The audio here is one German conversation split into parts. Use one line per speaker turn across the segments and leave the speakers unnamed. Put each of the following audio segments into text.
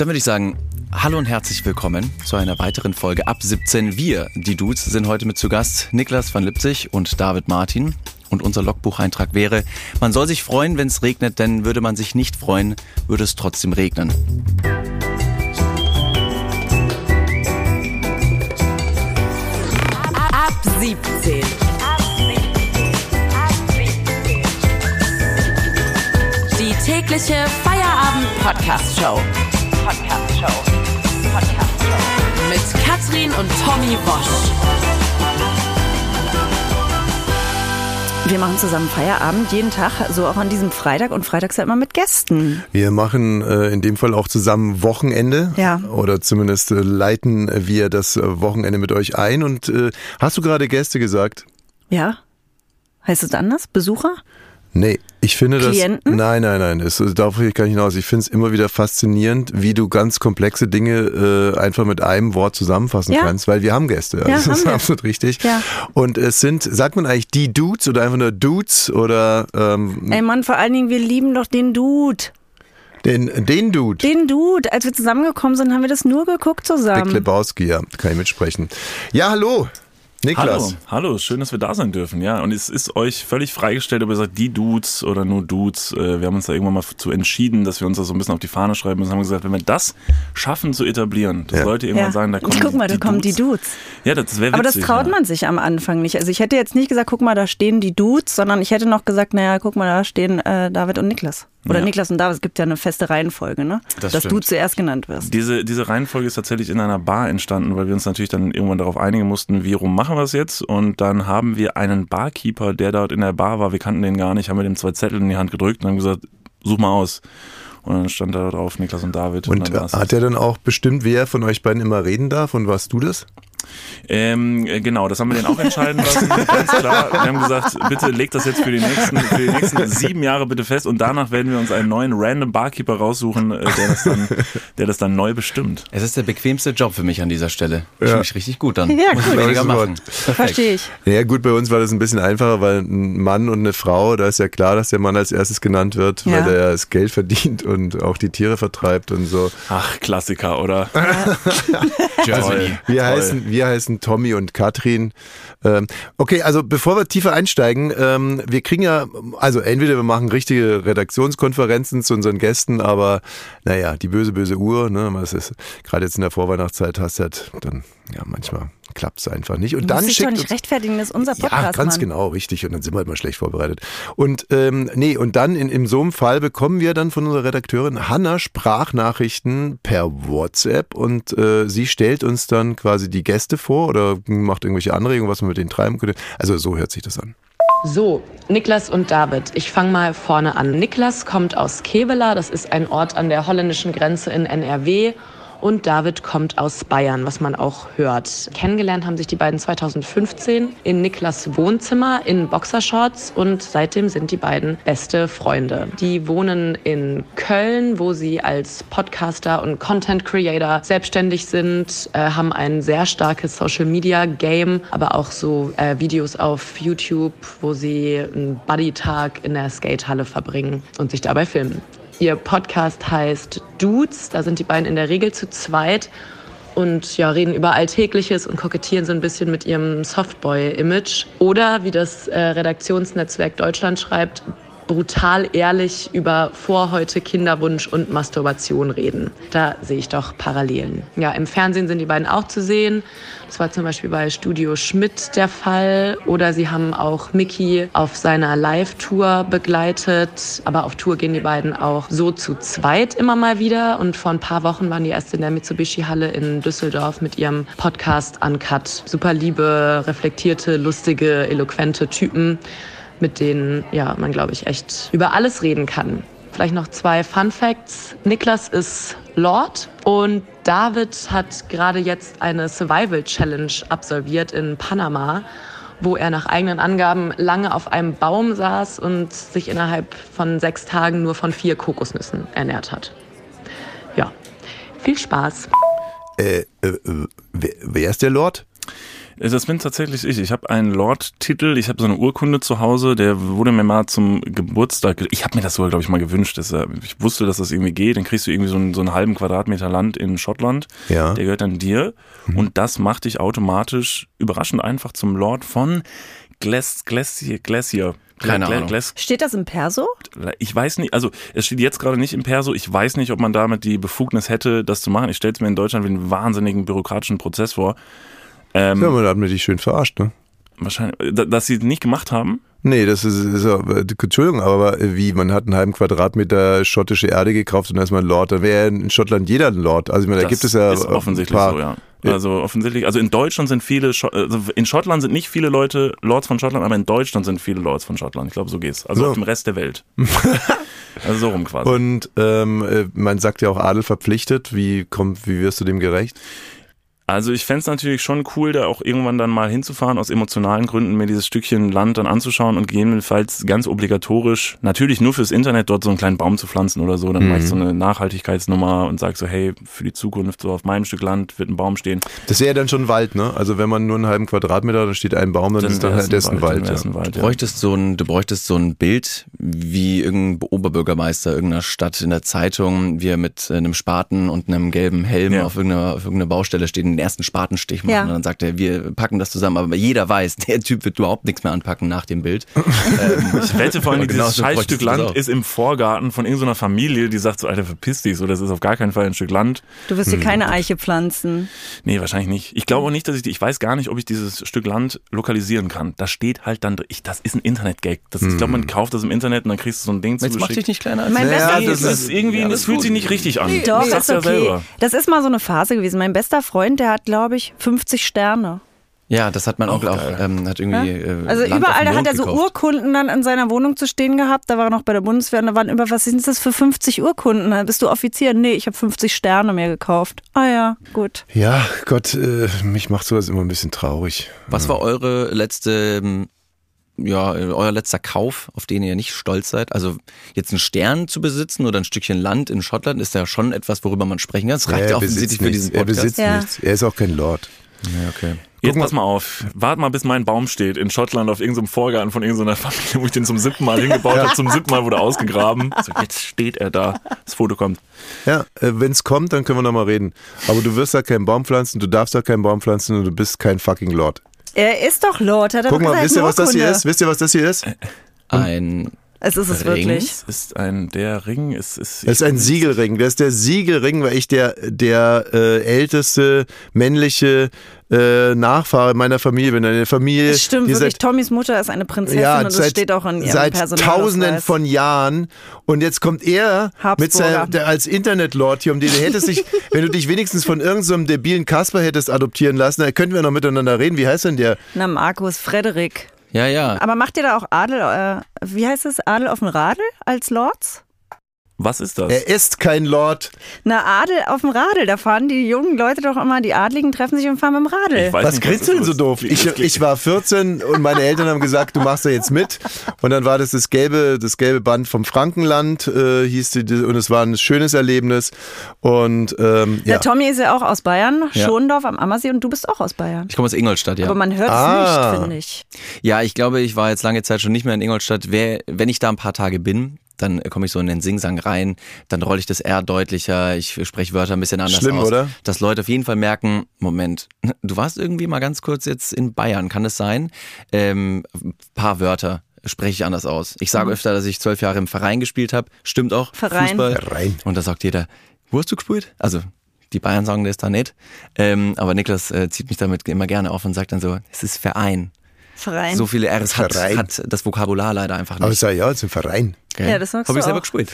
Dann würde ich sagen, hallo und herzlich willkommen zu einer weiteren Folge ab 17. Wir, die Dudes, sind heute mit zu Gast Niklas van Lipzig und David Martin. Und unser Logbucheintrag wäre, man soll sich freuen, wenn es regnet, denn würde man sich nicht freuen, würde es trotzdem regnen.
Ab 17. Die tägliche Feierabend-Podcast-Show. Mit Katrin und Tommy Bosch.
Wir machen zusammen Feierabend jeden Tag, so auch an diesem Freitag und freitags ja immer mit Gästen.
Wir machen äh, in dem Fall auch zusammen Wochenende.
Ja.
Oder zumindest äh, leiten wir das äh, Wochenende mit euch ein. Und äh, hast du gerade Gäste gesagt?
Ja? Heißt es anders? Besucher?
Nee, ich finde das.
Klienten?
Nein, nein, nein. Das, darauf will ich gar nicht hinaus. Ich finde es immer wieder faszinierend, wie du ganz komplexe Dinge äh, einfach mit einem Wort zusammenfassen
Ja.
kannst, weil wir haben Gäste.
Ja,
das
haben
ist
wir.
absolut richtig.
Ja.
Und es sind, sagt man eigentlich die Dudes oder einfach nur Dudes oder ähm,
Ey Mann, vor allen Dingen, wir lieben doch den Dude.
den, den Dude?
Den Dude. Als wir zusammengekommen sind, haben wir das nur geguckt
Der
zusammen.
Klebowski, ja, kann ich mitsprechen. Ja, hallo. Niklas.
Hallo, hallo, schön, dass wir da sein dürfen, ja. Und es ist euch völlig freigestellt, ob ihr sagt, die Dudes oder nur Dudes. Äh, Wir haben uns da irgendwann mal zu entschieden, dass wir uns das so ein bisschen auf die Fahne schreiben müssen. Haben gesagt, wenn wir das schaffen zu etablieren, dass
Ja.
Leute irgendwann
Ja.
sagen, da kommen
Guck mal, da
die
kommen die
Dudes. Ja, das wäre.
Aber das traut
ja.
man sich am Anfang nicht. Also ich hätte jetzt nicht gesagt, guck mal, da stehen die Dudes, sondern ich hätte noch gesagt, naja, guck mal, da stehen äh, David und Niklas. Oder
Ja.
Niklas und David, es gibt ja eine feste Reihenfolge, ne?
Das
Dass du
stimmt.
zuerst genannt wirst.
Diese, diese Reihenfolge ist tatsächlich in einer Bar entstanden, weil wir uns natürlich dann irgendwann darauf einigen mussten, wie rum machen wir es jetzt. Und dann haben wir einen Barkeeper, der dort in der Bar war, wir kannten den gar nicht, haben wir dem zwei Zettel in die Hand gedrückt und haben gesagt, such mal aus. Und dann stand da drauf Niklas und David.
Und
dann war's
hat er dann auch bestimmt, wer von euch beiden immer reden darf und warst du das?
Ähm, äh, genau, das haben wir den auch entscheiden lassen. Ganz klar. Wir haben gesagt, bitte legt das jetzt für die nächsten, für die nächsten sieben Jahre bitte fest und danach werden wir uns einen neuen random Barkeeper raussuchen, äh, der das dann, der das dann neu bestimmt.
Es ist der bequemste Job für mich an dieser Stelle. Ich fühle mich richtig gut dann.
Ja,
Muss ich
gut.
weniger machen.
Verstehe ich.
Ja gut, bei uns war das ein bisschen einfacher, weil ein Mann und eine Frau, da ist ja klar, dass der Mann als erstes genannt wird,
Ja.
weil der ja das Geld verdient und auch die Tiere vertreibt und so.
Ach, Klassiker, oder?
Germany.
Wir
Toll.
heißen, wir heißen Tommy und Katrin. Ähm, okay, also bevor wir tiefer einsteigen, ähm, wir kriegen ja, also entweder wir machen richtige Redaktionskonferenzen zu unseren Gästen, aber naja, die böse, böse Uhr, ne, das ist, gerade jetzt in der Vorweihnachtszeit hast du halt dann, ja, manchmal klappt es einfach nicht. Und
Du
dann
dich doch
schickt
nicht
uns-
rechtfertigen, das ist unser Podcast,
ja, ganz
Mann.
genau, richtig. Und dann sind wir halt mal schlecht vorbereitet. Und ähm, nee, und dann in, in so einem Fall bekommen wir dann von unserer Redakteurin Hanna Sprachnachrichten per WhatsApp und äh, sie stellt uns dann quasi die Gäste vor oder macht irgendwelche Anregungen, was man mit denen treiben könnte. Also so hört sich das an.
So, Niklas und David. Ich fange mal vorne an. Niklas kommt aus Kevela, das ist ein Ort an der holländischen Grenze in NRW. Und David kommt aus Bayern, was man auch hört. Kennengelernt haben sich die beiden 2015 in Niklas Wohnzimmer in Boxershorts und seitdem sind die beiden beste Freunde. Die wohnen in Köln, wo sie als Podcaster und Content Creator selbstständig sind, äh, haben ein sehr starkes Social Media Game, aber auch so äh, Videos auf YouTube, wo sie einen Buddy-Tag in der Skatehalle verbringen und sich dabei filmen. Ihr Podcast heißt Dudes, da sind die beiden in der Regel zu zweit und ja, reden über Alltägliches und kokettieren so ein bisschen mit ihrem Softboy-Image. Oder wie das äh, Redaktionsnetzwerk Deutschland schreibt, brutal ehrlich über Vorhäute, Kinderwunsch und Masturbation reden. Da sehe ich doch Parallelen. Ja, im Fernsehen sind die beiden auch zu sehen. Das war zum Beispiel bei Studio Schmidt der Fall. Oder sie haben auch Mickey auf seiner Live-Tour begleitet. Aber auf Tour gehen die beiden auch so zu zweit immer mal wieder. Und vor ein paar Wochen waren die erst in der Mitsubishi-Halle in Düsseldorf mit ihrem Podcast Uncut. Super liebe, reflektierte, lustige, eloquente Typen mit denen ja, man, glaube ich, echt über alles reden kann. Vielleicht noch zwei Fun Facts. Niklas ist Lord und David hat gerade jetzt eine Survival Challenge absolviert in Panama, wo er nach eigenen Angaben lange auf einem Baum saß und sich innerhalb von sechs Tagen nur von vier Kokosnüssen ernährt hat. Ja, viel Spaß.
Äh, äh, wer, wer ist der Lord?
Das bin tatsächlich ich. Ich habe einen Lord-Titel, ich habe so eine Urkunde zu Hause, der wurde mir mal zum Geburtstag, ich habe mir das sogar, glaube ich, mal gewünscht. Dass, äh, ich wusste, dass das irgendwie geht. Dann kriegst du irgendwie so einen, so einen halben Quadratmeter Land in Schottland.
Ja.
Der gehört dann dir. Und das macht dich automatisch überraschend einfach zum Lord von Glac Glacier. Glacier.
Keine Ahnung.
Glas-
Steht das im Perso?
ich weiß nicht, also es steht jetzt gerade nicht im Perso, ich weiß nicht, ob man damit die Befugnis hätte, das zu machen. Ich stelle es mir in Deutschland wie einen wahnsinnigen bürokratischen Prozess vor. Ähm,
Ja, man hat mir dich schön verarscht, ne?
Wahrscheinlich, da- dass sie es nicht gemacht haben.
Nee, das ist, ist ja, Entschuldigung, aber wie, man hat einen halben Quadratmeter schottische Erde gekauft und da ist man Lord. Da wäre in Schottland jeder ein Lord. Also ich meine, da
Das
gibt es ja
ist offensichtlich so, ja. Also offensichtlich, also in Deutschland sind viele, also in Schottland sind nicht viele Leute Lords von Schottland, aber in Deutschland sind viele Lords von Schottland. Ich glaube, so geht's. Also
So.
auf dem Rest der Welt. also so rum quasi.
Und ähm, äh, man sagt ja auch Adel verpflichtet. Wie kommt, wie wirst du dem gerecht?
Also ich fänd's natürlich schon cool, da auch irgendwann dann mal hinzufahren, aus emotionalen Gründen mir dieses Stückchen Land dann anzuschauen und gegebenenfalls ganz obligatorisch, natürlich nur fürs Internet, dort so einen kleinen Baum zu pflanzen oder so. Dann mach ich so eine Nachhaltigkeitsnummer und sag so, hey, für die Zukunft, so auf meinem Stück Land wird ein Baum stehen.
Das wäre ja dann schon Wald, ne? Also wenn man nur einen halben Quadratmeter, da steht ein Baum, dann, ist
wär's
das, das ein Wald.
dann wär's
ja.
ein Wald
Du
ja.
bräuchtest so ein, du bräuchtest so ein Bild wie irgendein Oberbürgermeister irgendeiner Stadt in der Zeitung, wie er mit einem Spaten und einem gelben Helm
Ja.
auf, irgendeiner, auf irgendeiner Baustelle steht, ersten Spatenstich macht.
Ja.
Und dann sagt er, wir packen das zusammen. Aber jeder weiß, der Typ wird überhaupt nichts mehr anpacken nach dem Bild. ähm,
Ich wette vor allem,
Aber
dieses
genauso
scheiß
bräuchtest
Stück
du das
Land
auch.
ist im Vorgarten von irgendeiner Familie, die sagt so, Alter, verpiss dich, so, das ist auf gar keinen Fall ein Stück Land.
Du wirst dir
Hm.
keine Eiche pflanzen.
Nee, wahrscheinlich nicht. Ich glaube auch nicht, dass ich die, ich weiß gar nicht, ob ich dieses Stück Land lokalisieren kann. Da steht halt dann, ich, das ist ein Internet-Gag. Das ist, ich glaube, man kauft das im Internet und dann kriegst du so ein Ding
jetzt mach dich
zugeschickt.
nicht kleiner als
Mein
bist.
Nee, das ist irgendwie, das fühlt sich nicht richtig an.
Doch,
ich sag's
ist
ja
okay.
selber.
Das ist mal so eine Phase gewesen. Mein bester Freund, der hat, glaube ich, 50 Sterne.
Ja, das hat mein Onkel auch,
geil.
ähm, hat irgendwie. Äh,
Also
Land
überall, da hat er so
gekauft.
Urkunden dann in seiner Wohnung zu stehen gehabt. Da war er noch bei der Bundeswehr und da waren über, was sind das für 50 Urkunden? Bist du Offizier? Nee, ich habe 50 Sterne mir gekauft. Ah ja, gut.
Ja, Gott, äh, mich macht sowas immer ein bisschen traurig.
Was war eure letzte, ähm, ja, äh, euer letzter Kauf, auf den ihr nicht stolz seid? Also jetzt einen Stern zu besitzen oder ein Stückchen Land in Schottland ist ja schon etwas, worüber man sprechen kann. Das reicht ja
er
offensichtlich
besitzt
für diesen
nichts. Er
Podcast.
besitzt
Ja.
nichts. Er ist auch kein Lord.
Ja, okay.
Jetzt pass mal auf. Wart mal, bis mein Baum steht in Schottland auf irgendeinem Vorgarten von irgendeiner Familie, wo ich den zum siebten Mal hingebaut habe. Zum siebten Mal wurde er ausgegraben. So, jetzt steht er da. Das Foto kommt.
Ja, äh, wenn es kommt, dann können wir nochmal reden. Aber du wirst da keinen Baum pflanzen, du darfst da keinen Baum pflanzen und du bist kein fucking Lord.
Er ist doch Lord, hat er
Guck mal,
gesagt,
wisst ihr, was das hier ist? Wisst ihr, was das hier ist?
Ein
Es ist es
Ring.
wirklich.
Es ist ein, der Ring ist, ist,
Das ist ein Siegelring. Das ist der Siegelring, weil ich der, der äh, älteste männliche äh, Nachfahre meiner Familie bin. Eine Familie,
Das stimmt
die
wirklich.
seit
Tommys Mutter ist eine Prinzessin
ja,
und das
seit,
steht auch in ihrem
seit tausenden von Jahren und jetzt kommt er mit seinem, der, als Internetlord hier um den du hättest dich, wenn du dich wenigstens von irgendeinem so einem debilen Kasper hättest adoptieren lassen, dann könnten wir noch miteinander reden. Wie heißt denn der?
Na, Markus, Frederik.
Ja, ja.
Aber macht ihr da auch Adel, äh, wie heißt es, Adel auf dem Radl als Lords?
Was ist das?
Er ist kein Lord.
Na, Adel auf dem Radl, da fahren die jungen Leute doch immer, die Adligen treffen sich und fahren mit dem Radl.
Ich weiß
Was
nicht,
grinst du denn so doof? Ich, ich war 14 und meine Eltern haben gesagt, du machst da jetzt mit. Und dann war das das gelbe, das gelbe Band vom Frankenland, äh, hieß die, und es war ein schönes Erlebnis. Und ähm, ja.
Der Tommy ist ja auch aus Bayern,
Ja.
Schondorf am Ammersee und du bist auch aus Bayern.
Ich komme aus Ingolstadt, ja.
Aber man hört es
Ah.
nicht, finde ich.
Ja, ich glaube, ich war jetzt lange Zeit schon nicht mehr in Ingolstadt. Wer, wenn ich da ein paar Tage bin, dann komme ich so in den Singsang rein, dann rolle ich das R deutlicher, ich spreche Wörter ein bisschen anders
Schlimm,
aus.
oder?
Dass Leute auf jeden Fall merken, Moment, du warst irgendwie mal ganz kurz jetzt in Bayern, kann das sein? Ähm, ein paar Wörter spreche ich anders aus. Ich sage öfter, dass ich zwölf Jahre im Verein gespielt habe. Stimmt auch.
Verein.
Fußball.
Verein.
Und da sagt jeder, wo hast du gespielt? Also die Bayern sagen das da nicht. Ähm, aber Niklas äh, zieht mich damit immer gerne auf und sagt dann so, es ist Verein.
Verein.
So viele R's hat, hat das Vokabular leider einfach
Aber ich
nicht.
sag, ja, es ist ein Verein.
Gell?
Ja, das sagst
Hab
du
ich selber
auch.
gespielt.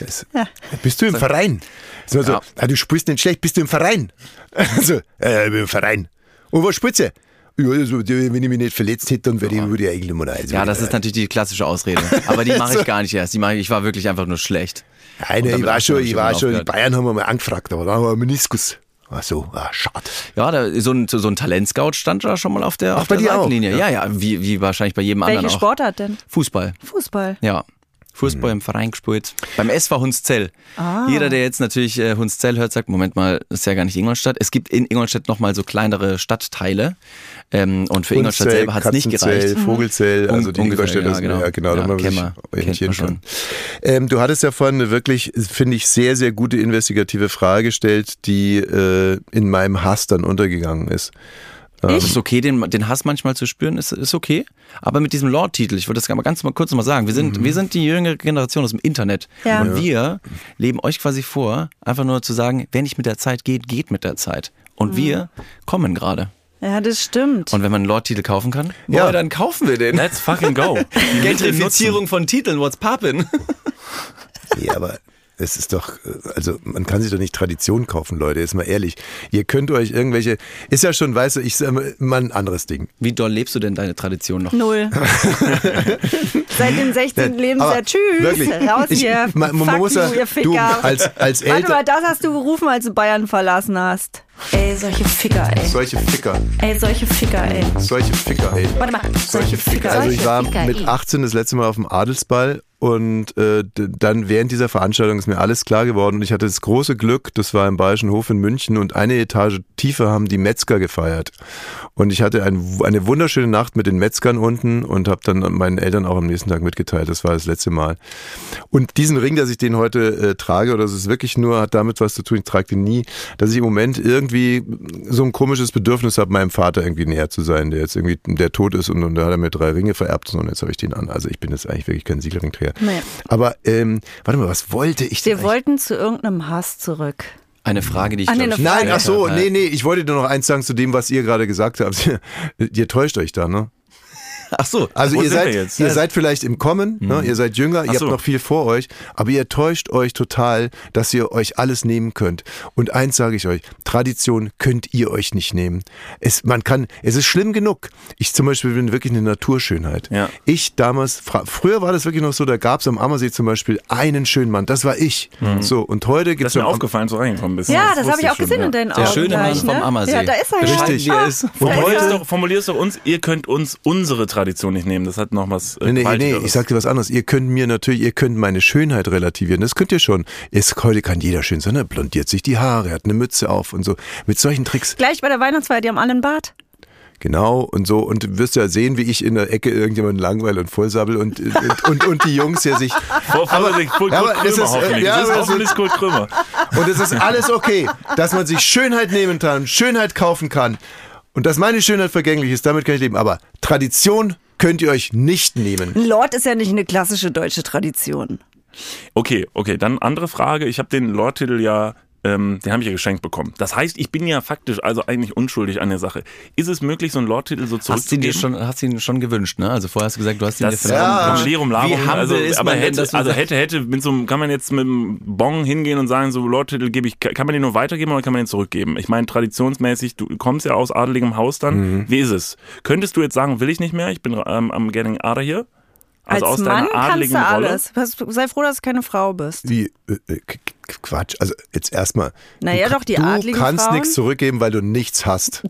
Bist du im Verein? So, so,
Ja.
ah, du spielst nicht schlecht, bist du im Verein? so, äh, ich bin im Verein. Und was spielst du? Ja, also, wenn ich mich nicht verletzt hätte, dann wäre ich, würde ich eigentlich mal also,
Ja, das ist natürlich die klassische Ausrede. Aber die mache ich gar nicht erst. Die mache ich, ich war wirklich einfach nur schlecht.
Nein, ich war schon,
ich
war schon, die. Bayern haben wir mal angefragt, aber da haben wir einen Meniskus. Ach so, ah, schade.
Ja, da, so ein, so ein Talentscout stand da schon mal auf der, auf
bei
der
dir auch?
Seitenlinie. Ja, ja, wie, wie wahrscheinlich bei jedem
Welche
anderen auch.
Sportart denn?
Fußball.
Fußball.
Ja. Fußball im Verein gespielt. Beim SV Hunszell. Jeder, der jetzt natürlich äh, Hunszell hört, sagt, Moment mal, das ist ja gar nicht Ingolstadt. Es gibt in Ingolstadt nochmal so kleinere Stadtteile. Ähm, und für Ingolstadt
Hundszell,
selber hat es nicht gereicht.
Vogelzell, also die Ingolstädter
ja, genau.
ja genau, da
Ja, wir,
orientieren kann. Ähm, du hattest ja vorhin eine wirklich, finde ich, sehr, sehr gute investigative Frage gestellt, die äh, in meinem Hass dann untergegangen ist.
Es ist okay, den, den Hass manchmal zu spüren, ist, ist okay. Aber mit diesem Lord-Titel, ich wollte das mal ganz mal kurz mal sagen, wir sind, wir sind die jüngere Generation aus dem Internet.
Ja.
Und wir leben euch quasi vor, einfach nur zu sagen, wer nicht mit der Zeit geht, geht mit der Zeit. Und wir kommen gerade.
Ja, das stimmt.
Und wenn man einen Lord-Titel kaufen kann,
Ja.
boah, dann kaufen wir den.
Let's fucking go.
Gentrifizierung von Titeln, what's poppin'?
Ja, aber es ist doch, also man kann sich doch nicht Tradition kaufen, Leute, jetzt mal ehrlich. Ihr könnt euch irgendwelche, ist ja schon, weißt du, ich sag mal, ein anderes Ding.
Wie doll lebst du denn deine Tradition noch?
Null. Seit dem 16. Lebensjahr.
Aber
Tschüss.
wirklich,
Raus
ich-
hier.
man- man muss ja-
ihr
du, als- als
Warte mal, das hast du gerufen, als du Bayern verlassen hast. Ey, solche Ficker, ey.
Solche Ficker,
Ey, solche Ficker, ey.
solche Ficker, ey.
Warte mal, solche Ficker.
Also ich war
Ficker,
mit
ey.
18 das letzte Mal auf dem Adelsball und äh, dann während dieser Veranstaltung ist mir alles klar geworden und ich hatte das große Glück, das war im Bayerischen Hof in München und eine Etage tiefer haben die Metzger gefeiert und ich hatte ein, eine wunderschöne Nacht mit den Metzgern unten und habe dann meinen Eltern auch am nächsten Tag mitgeteilt, das war das letzte Mal. Und diesen Ring, dass ich den heute äh, trage, oder das ist wirklich nur, hat damit was zu tun, ich trage den nie, dass ich im Moment irgendwie so ein komisches Bedürfnis habe, meinem Vater irgendwie näher zu sein, der jetzt irgendwie, der tot ist und, und da hat er mir drei Ringe vererbt und jetzt habe ich den an. Also ich bin jetzt eigentlich wirklich kein Siegelringträger.
Nee.
Aber ähm, warte mal, was wollte ich denn?
Wir wollten zu irgendeinem Hass zurück.
Eine Frage, die ich
Ah, nee.
Nein, ach so, nee, nee, ich wollte nur noch eins sagen zu dem, was ihr gerade gesagt habt. ihr täuscht euch da, ne?
Ach so,
Also
Wo
ihr
sind
seid,
wir jetzt?
ihr
Ja.
seid vielleicht im Kommen, ne? ihr seid jünger, ihr
Ach so.
habt noch viel vor euch, aber ihr täuscht euch total, dass ihr euch alles nehmen könnt. Und eins sage ich euch, Tradition könnt ihr euch nicht nehmen. Es, man kann, es ist schlimm genug. Ich zum Beispiel bin wirklich eine Naturschönheit.
Ja.
Ich damals, früher war das wirklich noch so, da gab es am Ammersee zum Beispiel einen schönen Mann, das war ich. So, und heute
Das
gibt
ist
es
mir aufgefallen, so reingekommen bist.
Ja, das
wusste
habe ich auch
schon,
gesehen
ja.
in deinen
Der
Augen.
schöne Mann vom
ne?
Ammersee.
Ja, da ist er ja.
Richtig.
wie er ist.
Formulierst
ist er.
doch, formulierst doch uns, ihr könnt uns unsere Tradition nicht nehmen. Das hat noch was äh,
Nee, nee, nee, ich sag dir was anderes. Ihr könnt mir natürlich, ihr könnt meine Schönheit relativieren. Das könnt ihr schon. Ist, heute kann jeder schön sein. Er blondiert sich die Haare, hat eine Mütze auf und so. Mit solchen Tricks.
Gleich bei der Weihnachtsfeier, die haben alle einen Bart.
Genau und so. Und du wirst ja sehen, wie ich in der Ecke irgendjemanden langweil und vollsabbel und, und, und, und die Jungs hier sich.
Vor, vor, aber, Kurt
aber
Krömer
es ist, äh,
hoffentlich.
ja,
das ist
es
hoffentlich Kurt Krömer.
Und es ist alles okay, dass man sich Schönheit nehmen kann, Schönheit kaufen kann. Und dass meine Schönheit vergänglich ist, damit kann ich leben. Aber Tradition könnt ihr euch nicht nehmen.
Ein Lord ist ja nicht eine klassische deutsche Tradition.
Okay, okay, dann andere Frage. Ich habe den Lord-Titel ja, ähm, den habe ich ja geschenkt bekommen. Das heißt, ich bin ja faktisch also eigentlich unschuldig an der Sache. Ist es möglich, so einen Lord-Titel so
Hast du ihn
zurückzugeben?
dir schon, hast du ihn schon gewünscht, ne? Also vorher hast du gesagt, du hast ihn
das
dir
Ja.
Lerum Larum. Also, aber
denn,
hätte,
du
also hätte, hätte, mit so einem, kann man jetzt mit einem Bon hingehen und sagen, so Lord-Titel gebe ich, kann man den nur weitergeben oder kann man den zurückgeben? Ich meine, traditionsmäßig, du kommst ja aus adeligem Haus dann.
Mhm.
Wie ist es? Könntest du jetzt sagen, will ich nicht mehr? Ich bin ähm, am getting out of here? Also
Als
aus
Mann
deiner
kannst du
Rolle?
alles. Was- Sei froh, dass du keine Frau bist.
Wie, äh, äh, Quatsch. Also jetzt erstmal.
Naja,
du,
doch, die
Du
adligen
kannst nichts zurückgeben, weil du nichts hast.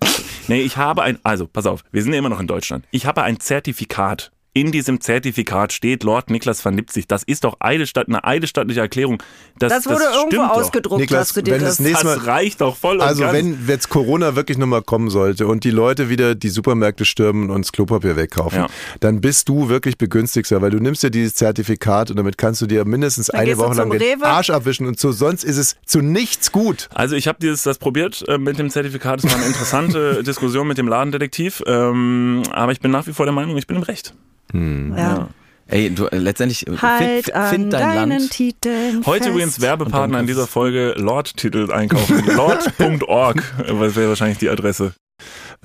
Nee, ich habe ein, also pass auf, wir sind ja immer noch in Deutschland. Ich habe ein Zertifikat. In diesem Zertifikat steht Lord Niklas van Lipzig. Das ist doch eidesstatt, eine eidesstattliche Erklärung. Das,
Das wurde
das
irgendwo ausgedruckt,
Niklas,
dass du dir
wenn
das...
das nächste
Das
Mal-
reicht doch voll und
Also
ganz.
wenn jetzt Corona wirklich nochmal kommen sollte und die Leute wieder die Supermärkte stürmen und das Klopapier wegkaufen,
Ja.
dann bist du wirklich begünstigster, weil du nimmst ja dieses Zertifikat und damit kannst du dir mindestens eine
gehst du
Woche lang den
Rewe.
Arsch abwischen und so, sonst ist es zu nichts gut.
Also ich habe dieses das probiert äh, mit dem Zertifikat. Es war eine interessante Diskussion mit dem Ladendetektiv. Ähm, aber ich bin nach wie vor der Meinung, ich bin im Recht.
Ja.
Ey, du äh, letztendlich äh,
Halt
find,
an
find dein Land.
Titeln
Heute
fest.
übrigens Werbepartner in dieser Folge Lord-Titel einkaufen. Lord.org, was wäre wahrscheinlich die Adresse.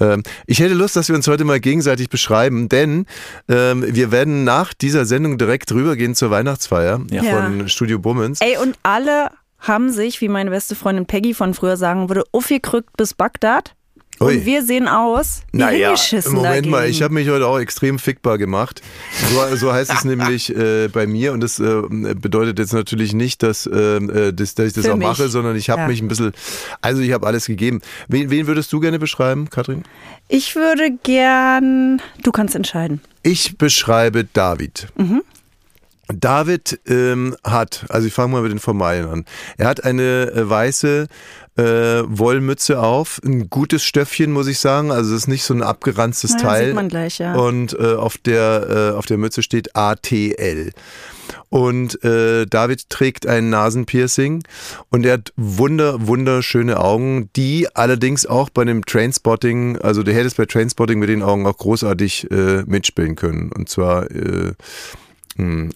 Ähm, ich hätte Lust, dass wir uns heute mal gegenseitig beschreiben, denn ähm, wir werden nach dieser Sendung direkt rübergehen zur Weihnachtsfeier
Ja.
von Studio Bummens.
Ey, und alle haben sich, wie meine beste Freundin Peggy von früher sagen würde, aufgekrückt bis Bagdad.
Ui.
Und wir sehen aus wie
Naja, Moment
dagegen.
mal, ich habe mich heute auch extrem fickbar gemacht. So, so heißt es nämlich äh, bei mir und das äh, bedeutet jetzt natürlich nicht, dass, ähm, äh, dass, dass ich das
Für
auch
mich.
mache, sondern ich habe
Ja.
mich ein bisschen, also ich habe alles gegeben. Wen, wen würdest du gerne beschreiben, Katrin?
Ich würde gern, du kannst entscheiden.
Ich beschreibe David.
Mhm.
David ähm, hat, also ich fange mal mit den Formalien an. Er hat eine äh, weiße äh, Wollmütze auf, ein gutes Stöffchen, muss ich sagen. Also es ist nicht so ein abgeranztes
Ja,
Teil.
sieht man gleich, ja.
Und äh, auf der äh, auf der Mütze steht ATL. Und äh, David trägt ein Nasenpiercing und er hat wunder, wunderschöne Augen, die allerdings auch bei dem Trainspotting, also der hätte es bei Trainspotting mit den Augen auch großartig äh, mitspielen können. Und zwar, äh,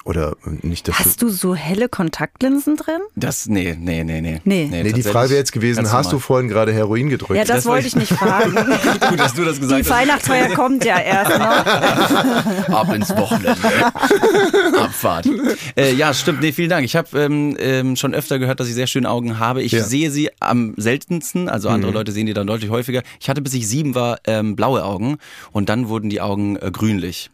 oder nicht das.
Hast du so helle Kontaktlinsen drin?
Das, nee, nee, nee, nee.
Nee.
Nee, die Frage wäre jetzt gewesen, hast du vorhin gerade Heroin gedrückt?
Ja, das,
Das wollte
ich nicht fragen.
Gut, dass du das gesagt
Die
hast.
Weihnachtsfeier kommt ja erst noch.
Ab ins Wochenende. Abfahrt. Äh, ja, stimmt. Nee, vielen Dank. Ich habe ähm, ähm, schon öfter gehört, dass ich sehr schöne Augen habe. Ich
Ja.
sehe sie am seltensten. Also andere Leute sehen die dann deutlich häufiger. Ich hatte, bis ich sieben war, ähm, blaue Augen. Und dann wurden die Augen äh, grünlich.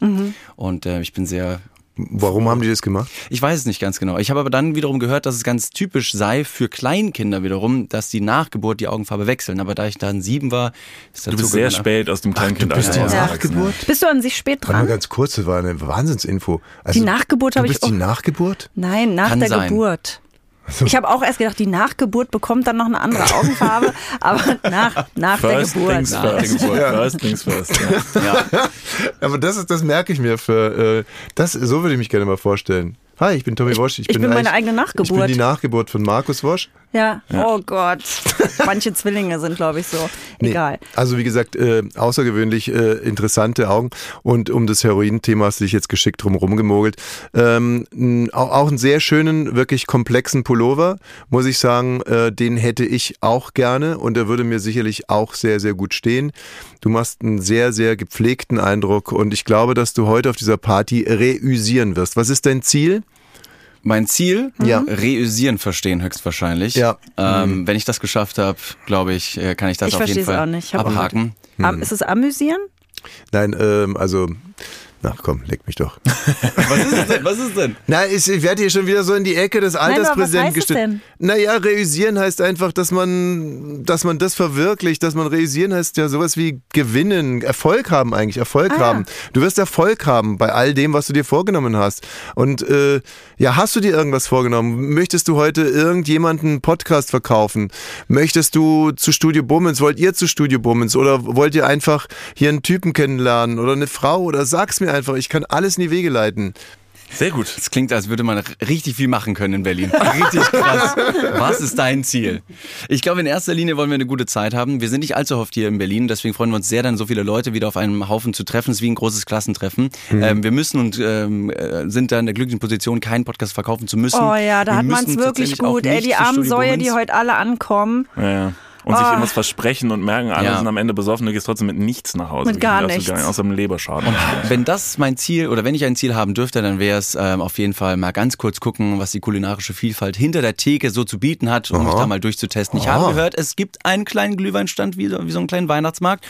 Und äh, ich bin sehr
Warum haben die das gemacht?
Ich weiß es nicht ganz genau. Ich habe aber dann wiederum gehört, dass es ganz typisch sei für Kleinkinder wiederum, dass die Nachgeburt die Augenfarbe wechseln. Aber da ich dann sieben war, ist
Du
dazu
bist sehr spät aus dem Kleinkind
bist die
ausgewachsen.
Nachgeburt?
Bist du an sich spät dran?
ganz kurz, das war eine Wahnsinnsinfo. Also,
Die Nachgeburt
du
habe ich
bist die Nachgeburt?
Nein, nach
Kann
der
sein.
Geburt. Ich habe auch erst gedacht, die Nachgeburt bekommt dann noch eine andere Augenfarbe, aber nach, nach der
First
Geburt.
things
Nach der
first.
Geburt.
First things first. Ja.
Ja.
Aber das ist, das merke ich mir für, äh, das, so würde ich mich gerne mal vorstellen. Hi, ich bin Tommy Wosch. Ich,
ich bin meine
eigentlich-
eigene Nachgeburt.
Ich bin die Nachgeburt von Markus Wosch.
Ja. oh Gott. Manche Zwillinge sind, glaube ich, so.
Nee,
Egal.
Also wie gesagt, äh, außergewöhnlich äh, interessante Augen. Und um das Heroin-Thema hast du dich jetzt geschickt drum rumgemogelt. Ähm, auch einen sehr schönen, wirklich komplexen Pullover, muss ich sagen, äh, den hätte ich auch gerne und der würde mir sicherlich auch sehr, sehr gut stehen. Du machst einen sehr, sehr gepflegten Eindruck und ich glaube, dass du heute auf dieser Party reüsieren wirst. Was ist dein Ziel?
Mein Ziel,
Ja.
reüsieren verstehen höchstwahrscheinlich.
Ja.
Ähm, Wenn ich das geschafft habe, glaube ich, äh, kann ich das
Ich
auf jeden
verstehe es
Fall
auch nicht. Ich
abhaken.
Am- Ist es amüsieren?
Nein, ähm, also, na komm, leck mich doch.
Was ist es denn? Was ist denn?
Na, ich, ich werde hier schon wieder so in die Ecke des Alterspräsidenten gestellt.
denn?
Naja, reüsieren heißt einfach, dass man, dass man das verwirklicht, dass man reüsieren heißt ja sowas wie gewinnen, Erfolg haben eigentlich, Erfolg
Ah,
haben. Du wirst Erfolg haben bei all dem, was du dir vorgenommen hast. Und äh, ja, hast du dir irgendwas vorgenommen? Möchtest du heute irgendjemanden einen Podcast verkaufen? Möchtest du zu Studio Bummens? Wollt ihr zu Studio Bummens? Oder wollt ihr einfach hier einen Typen kennenlernen oder eine Frau? Oder sag's mir einfach, ich kann alles in die Wege leiten.
Sehr gut.
Es klingt, als würde man richtig viel machen können in Berlin. Richtig krass. Was ist dein Ziel? Ich glaube, in erster Linie wollen wir eine gute Zeit haben. Wir sind nicht allzu oft hier in Berlin, deswegen freuen wir uns sehr, dann so viele Leute wieder auf einem Haufen zu treffen. Es ist wie ein großes Klassentreffen.
Mhm.
Ähm, wir müssen und ähm, äh, sind da in der glücklichen Position, keinen Podcast verkaufen zu müssen.
Oh ja, da
Wir
hat man es wirklich gut. Ey, die armen Säue, die heute alle ankommen.
Ja, Und sich
Ah.
irgendwas versprechen und merken, alle
Ja.
sind am Ende besoffen, du gehst trotzdem mit nichts nach Hause.
Mit gar nichts.
Gar nicht, außer einem Leberschaden.
Wenn das mein Ziel oder wenn ich ein Ziel haben dürfte, dann wäre es ähm, auf jeden Fall mal ganz kurz gucken, was die kulinarische Vielfalt hinter der Theke so zu bieten hat, um mich da mal durchzutesten. Ich habe gehört, es gibt einen kleinen Glühweinstand, wie so, wie so einen kleinen Weihnachtsmarkt.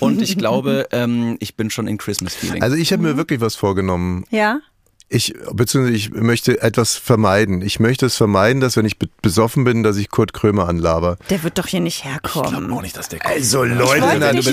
Und ich glaube, ähm, ich bin schon in Christmas-Feeling.
Also ich habe mir wirklich was vorgenommen.
Ja?
Ich, beziehungsweise ich möchte etwas vermeiden. Ich möchte es vermeiden, dass wenn ich be- besoffen bin, dass ich Kurt Krömer anlaber.
Der wird doch hier nicht
Ich glaube
herkommen.
auch nicht, dass der
Also Leute,
Wenn du bist,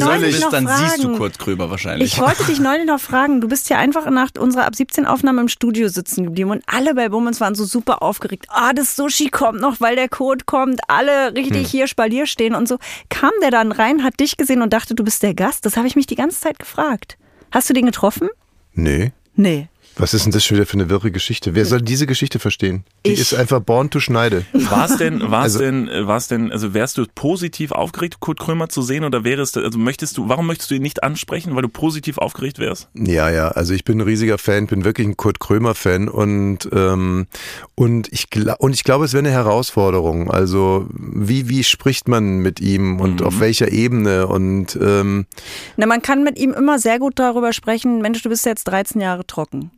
dann siehst du
fragen.
Kurt Kröber wahrscheinlich.
Ich wollte dich neulich noch fragen, du bist ja einfach nach unserer ab 17 Aufnahme im Studio sitzen geblieben und alle bei Bummens waren so super aufgeregt. Ah, das Sushi kommt noch, weil der Code kommt, alle richtig hier Spalier stehen und so. Kam der dann rein, hat dich gesehen und dachte, du bist der Gast? Das habe ich mich die ganze Zeit gefragt. Hast du den getroffen?
Nee.
Nee.
Was ist denn das schon wieder für eine wirre Geschichte? Wer soll diese Geschichte verstehen? Die
Ich.
ist einfach born to schneide.
War es denn, war es
Also-
denn, war es denn, also wärst du positiv aufgeregt, Kurt Krömer zu sehen oder wäre es, also möchtest du, warum möchtest du ihn nicht ansprechen, weil du positiv aufgeregt wärst?
Ja, ja, also ich bin ein riesiger Fan, bin wirklich ein Kurt Krömer Fan und ähm, und ich und ich glaube, es wäre eine Herausforderung. Also wie wie spricht man mit ihm und auf welcher Ebene und ähm,
Na, man kann mit ihm immer sehr gut darüber sprechen, Mensch, du bist jetzt 13 Jahre trocken.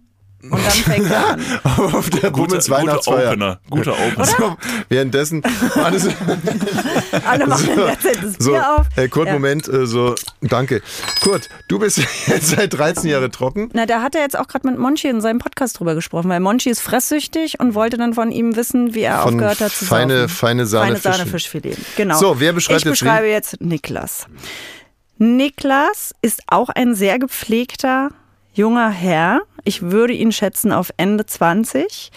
Und dann fängt er an.
auf der Bummens Weihnachtsfeier.
Opener, guter Opener.
So, währenddessen alles
Alle machen derzeit das
so,
Bier auf.
hey, Kurt,
Ja.
Moment, äh, so, danke. Kurt, du bist jetzt seit 13 Jahren trocken.
Na, da hat er jetzt auch gerade mit Monchi in seinem Podcast drüber gesprochen, weil Monchi ist fresssüchtig und wollte dann von ihm wissen, wie er
Von
aufgehört hat zu
feine,
saufen.
feine Sahne,
Feine Sahne. Fischfilet. Genau.
So, wer beschreibt
ich
jetzt
beschreibe jetzt Niklas. Niklas ist auch ein sehr gepflegter junger Herr. Ich würde ihn schätzen auf Ende 20.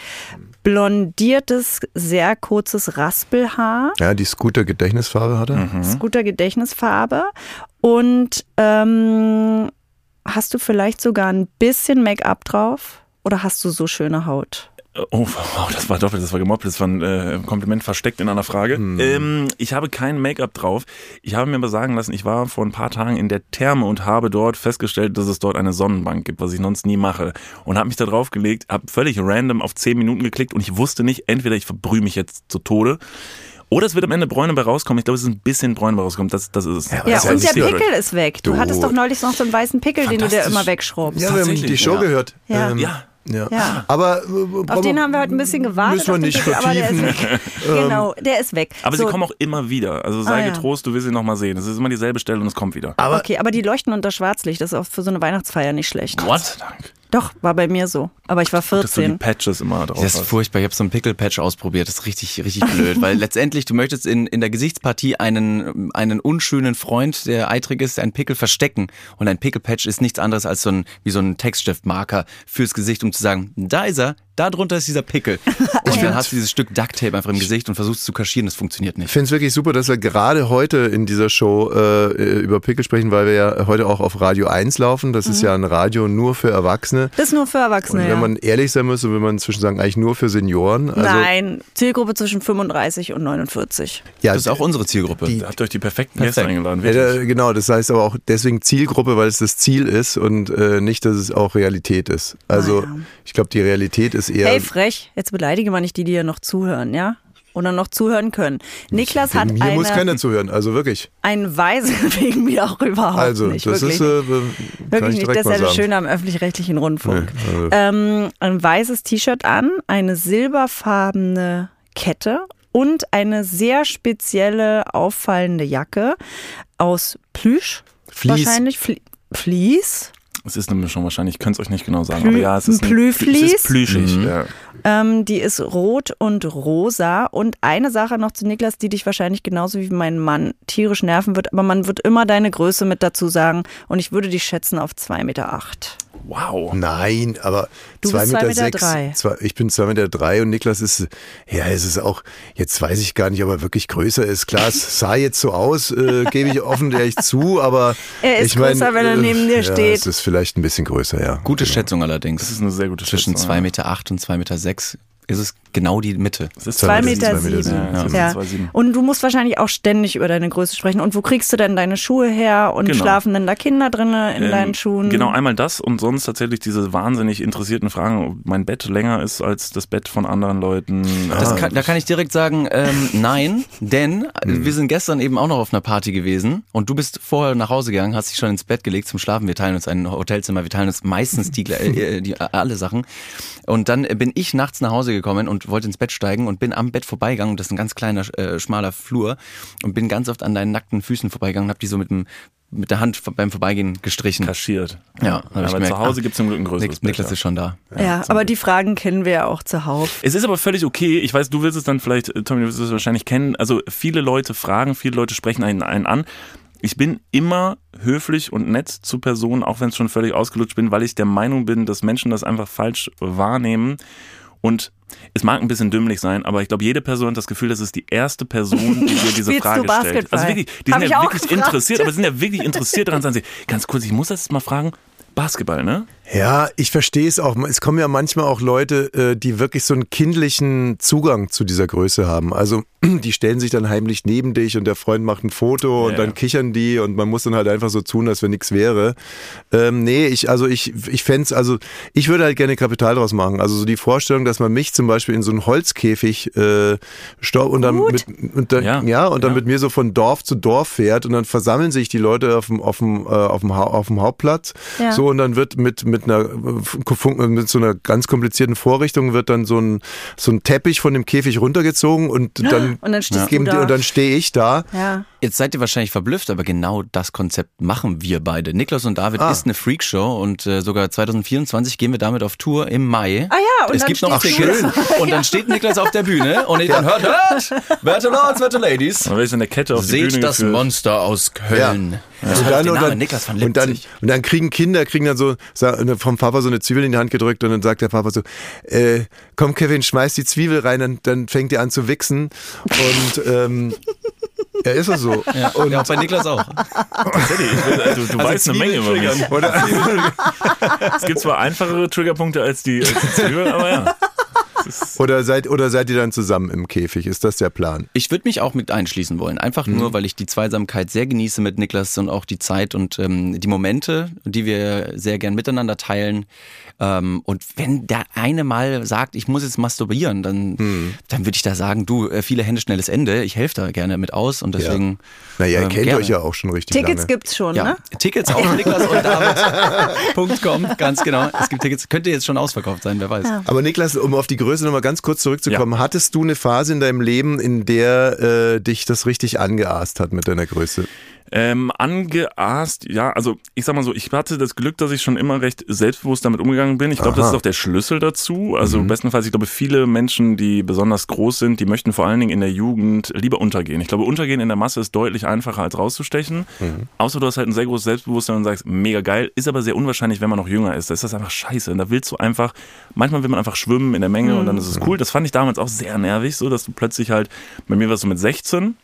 Blondiertes, sehr kurzes Raspelhaar.
Ja, die Scooter-Gedächtnisfarbe hat er.
Mhm.
Scooter Gedächtnisfarbe. Und ähm, hast du vielleicht sogar ein bisschen Make-up drauf? Oder hast du so schöne Haut?
Oh, wow, das war doppelt, das war gemoppelt, das war ein äh, Kompliment versteckt in einer Frage. Ähm, ich habe kein Make-up drauf. Ich habe mir aber sagen lassen, ich war vor ein paar Tagen in der Therme und habe dort festgestellt, dass es dort eine Sonnenbank gibt, was ich sonst nie mache. Und habe mich da drauf gelegt, habe völlig random auf 10 Minuten geklickt und ich wusste nicht, entweder ich verbrühe mich jetzt zu Tode oder es wird am Ende Bräune bei rauskommen. Ich glaube, es ist ein bisschen Bräune bei rauskommen. Das, das ist es.
Ja,
Ja, und der Pickel ist weg. Du,
Du-
hattest doch neulich noch so einen weißen Pickel, den du dir immer wegschraubst.
Ja, wir haben die Show
ja.
gehört.
Ja.
Ähm,
Ja.
Ja.
Ja.
Aber äh,
Auf den haben wir heute ein bisschen gewartet.
Müssen wir
den
nicht
Pickel, aber der ist
vertiefen.
weg. genau, der ist weg.
Aber
so,
sie kommen auch immer wieder. Also sei
Ah, ja.
getrost, du willst sie nochmal sehen. Es ist immer dieselbe Stelle und es kommt wieder.
aber
Okay, aber die leuchten unter Schwarzlicht. Das ist auch für so eine Weihnachtsfeier nicht schlecht.
What? Dank.
Doch, war bei mir so. Aber ich war
Dass du die
14.
Patches immer drauf
Das ist
hast.
furchtbar. Ich habe so einen Pickle-Patch ausprobiert. Das ist richtig, richtig blöd. Weil letztendlich, du möchtest in, in der Gesichtspartie einen, einen unschönen Freund, der eitrig ist, einen Pickel verstecken. Und ein Pickle-Patch ist nichts anderes als so ein, wie so ein Textstiftmarker fürs Gesicht, um zu sagen, da ist er, da drunter ist dieser Pickel. Und dann hast du dieses Stück Ducktape einfach im Gesicht und versuchst es zu kaschieren. Das funktioniert
Ich
nicht.
finde es wirklich super, dass wir gerade heute in dieser Show äh, über Pickel sprechen, weil wir ja heute auch auf Radio 1 laufen. Das ist ja ein Radio nur für Erwachsene.
Das ist nur für
Und
Erwachsene.
wenn
ja.
man ehrlich sein muss, würde man inzwischen sagen, eigentlich nur für Senioren. Also,
Nein, Zielgruppe zwischen 35 und 49.
ja,
Das ist auch unsere Zielgruppe.
Die-
habt ihr euch die perfekten Gäste
Perfekt.
eingeladen.
Ja, genau, das heißt aber auch deswegen Zielgruppe, weil es das Ziel ist und äh, nicht, dass es auch Realität ist. Also
Ah, ja.
ich glaube, die Realität ist eher.
Hey, frech, jetzt beleidige mal nicht die, die hier noch zuhören, ja? Oder noch zuhören können. Niklas hat
Hier muss keiner
eine,
zuhören, also wirklich.
einen Weise wegen mir auch überhaupt
Also,
nicht.
das
wirklich
ist, äh,
Wirklich
ich
nicht. Das ist ja das. Schöne am öffentlich-rechtlichen Rundfunk.
Nee, also-
Ähm, ein weißes T-Shirt an, eine silberfarbene Kette und eine sehr spezielle, auffallende Jacke aus Plüsch.
Vlies.
Wahrscheinlich Flie Vlies.
Es ist eine Mischung wahrscheinlich, ich könnte es euch nicht genau sagen.
Plü-
aber ja, es ist
ein?
Es ist plüschig.
Mhm.
Ja.
Ähm, die ist rot und rosa. Und eine Sache noch zu Niklas, die dich wahrscheinlich genauso wie mein Mann tierisch nerven wird. Aber man wird immer deine Größe mit dazu sagen. Und ich würde dich schätzen auf 2,8 Meter. Acht.
Wow.
Nein, aber
Du
zwei
bist
Meter,
zwei Meter
sechs,
drei.
Zwei, ich bin zwei Meter drei und Niklas ist, ja, es ist auch, jetzt weiß ich gar nicht, ob er wirklich größer ist. Klar, es sah jetzt so aus, äh, gebe ich offen ehrlich zu, aber
Er ist
ich mein,
größer, wenn er neben dir
ja,
steht.
Es ist vielleicht ein bisschen größer, ja.
Gute
Genau.
Schätzung
Das
allerdings.
ist eine sehr gute
Zwischen
Schätzung,
2,8
ja.
Meter acht und 2,6 Meter sechs ist es genau die Mitte.
Es ist
Zwei
Meter
Meter
sieben,
sieben.
Ja,
sieben.
ja. Zwei.
Und du musst wahrscheinlich auch ständig über deine Größe sprechen. Und wo kriegst du denn deine Schuhe her? Und
Genau.
schlafen denn da Kinder drinne in
Ähm,
deinen Schuhen?
Genau, einmal das und sonst tatsächlich diese wahnsinnig interessierten Fragen, ob mein Bett länger ist als das Bett von anderen Leuten.
Das
Äh,
kann, da kann ich direkt sagen, ähm, nein, denn
Hm.
wir sind gestern eben auch noch auf einer Party gewesen und du bist vorher nach Hause gegangen, hast dich schon ins Bett gelegt zum Schlafen. Wir teilen uns ein Hotelzimmer, wir teilen uns meistens die, äh, die alle Sachen. Und dann bin ich nachts nach Hause gekommen und wollte ins Bett steigen und bin am Bett vorbeigegangen. Das ist ein ganz kleiner, äh, schmaler Flur und bin ganz oft an deinen nackten Füßen vorbeigegangen und hab die so mit dem mit der Hand beim Vorbeigehen gestrichen.
kaschiert.
Ja, ich
aber
gemerkt.
zu Hause gibt es zum Glück ein größeres
Nik Niklas
ja.
ist schon da.
ja, aber die Fragen kennen wir ja auch zuhauf.
Es ist aber völlig okay. Ich weiß, du willst es dann vielleicht, äh, Tommy, du wirst es wahrscheinlich kennen. Also viele Leute fragen, viele Leute sprechen einen, einen an. Ich bin immer höflich und nett zu Personen, auch wenn es schon völlig ausgelutscht bin, weil ich der Meinung bin, dass Menschen das einfach falsch wahrnehmen. Und es mag ein bisschen dümmlich sein, aber ich glaube, jede Person hat das Gefühl, das ist die erste Person, die dir diese Frage stellt. Also wirklich, die
Hab
sind ja wirklich
gefragt.
interessiert, aber sind ja wirklich interessiert daran, sagen sie, ganz kurz, ich muss das jetzt mal fragen, Basketball, ne?
Ja, ich verstehe es auch. Es kommen ja manchmal auch Leute, äh, die wirklich so einen kindlichen Zugang zu dieser Größe haben. Also die stellen sich dann heimlich neben dich und der Freund macht ein Foto und
Ja.
dann kichern die und man muss dann halt einfach so tun, als wenn nichts wäre. Ähm, nee, ich, also ich, ich fänd's, also ich würde halt gerne Kapital draus machen. Also so die Vorstellung, dass man mich zum Beispiel in so einen Holzkäfig äh, stoppt und dann mit und dann, ja.
Ja,
und dann
ja.
mit mir so von Dorf zu Dorf fährt und dann versammeln sich die Leute auf dem, auf dem, äh, auf dem, auf dem Hauptplatz.
Ja.
So und dann wird mit mit einer äh, mit so einer ganz komplizierten Vorrichtung wird dann so ein so ein Teppich von dem Käfig runtergezogen und dann
Und dann stehst
geben die, und dann stehe ich da
Ja.
Jetzt seid ihr wahrscheinlich verblüfft, aber genau das Konzept machen wir beide. Niklas und David
Ah.
ist eine Freakshow und äh, sogar 2024 gehen wir damit auf Tour im Mai.
Ah ja, und
es
dann
gibt noch Tickets und dann steht Niklas auf der Bühne und ich dann hört, hört, werte Lords, werte Ladies,
Dann werde ich in der Kette auf die
seht
Bühne
das
geführt.
Monster aus Köln. Das
Und dann, und, dann,
Niklas von
und, dann, und dann kriegen Kinder, kriegen dann so sa- vom Papa so eine Zwiebel in die Hand gedrückt und dann sagt der Papa so, äh, komm Kevin, schmeiß die Zwiebel rein, dann, dann fängt ihr an zu wichsen. Und ähm, ja, ist das so.
Ja, und ja, auch bei Niklas auch.
Tatsächlich, ich will, also, du
Also
weißt eine Menge über mich. Es gibt zwar einfachere Triggerpunkte als die, als die Zwiebel, aber ja.
Oder seid, oder seid ihr dann zusammen im Käfig? Ist das der Plan?
Ich würde mich auch mit einschließen wollen. Einfach
Mhm.
nur, weil ich die Zweisamkeit sehr genieße mit Niklas und auch die Zeit und ähm, die Momente, die wir sehr gern miteinander teilen. Ähm, und wenn der eine mal sagt, ich muss jetzt masturbieren, dann,
Mhm.
dann würde ich da sagen, du, äh, viele Hände, schnelles Ende. Ich helfe da gerne mit aus und deswegen.
Naja, ihr
ähm,
kennt
gerne.
euch ja auch schon richtig
Tickets
lange.
gibt's schon,
Ja,
ne?
Tickets auf Niklas und David.com, ganz genau. Es gibt Tickets, könnte jetzt schon ausverkauft sein, wer weiß.
Aber Niklas, um auf die Größe nochmal ganz kurz zurückzukommen, hattest du eine Phase in deinem Leben, in der äh, dich das richtig angeast hat mit deiner Größe?
Ähm, angeaßt, ja, also ich sag mal so, ich hatte das Glück, dass ich schon immer recht selbstbewusst damit umgegangen bin. Ich glaube, das ist auch der Schlüssel dazu. Also bestenfalls, ich glaube, viele Menschen, die besonders groß sind, die möchten vor allen Dingen in der Jugend lieber untergehen. Ich glaube, untergehen in der Masse ist deutlich einfacher als rauszustechen. Außer du hast halt ein sehr großes Selbstbewusstsein und sagst, mega geil, ist aber sehr unwahrscheinlich, wenn man noch jünger ist. Da ist das einfach scheiße. Und da willst du einfach, manchmal will man einfach schwimmen in der Menge und dann ist es cool. Das fand ich damals auch sehr nervig, so dass du plötzlich halt, bei mir war es so mit 16,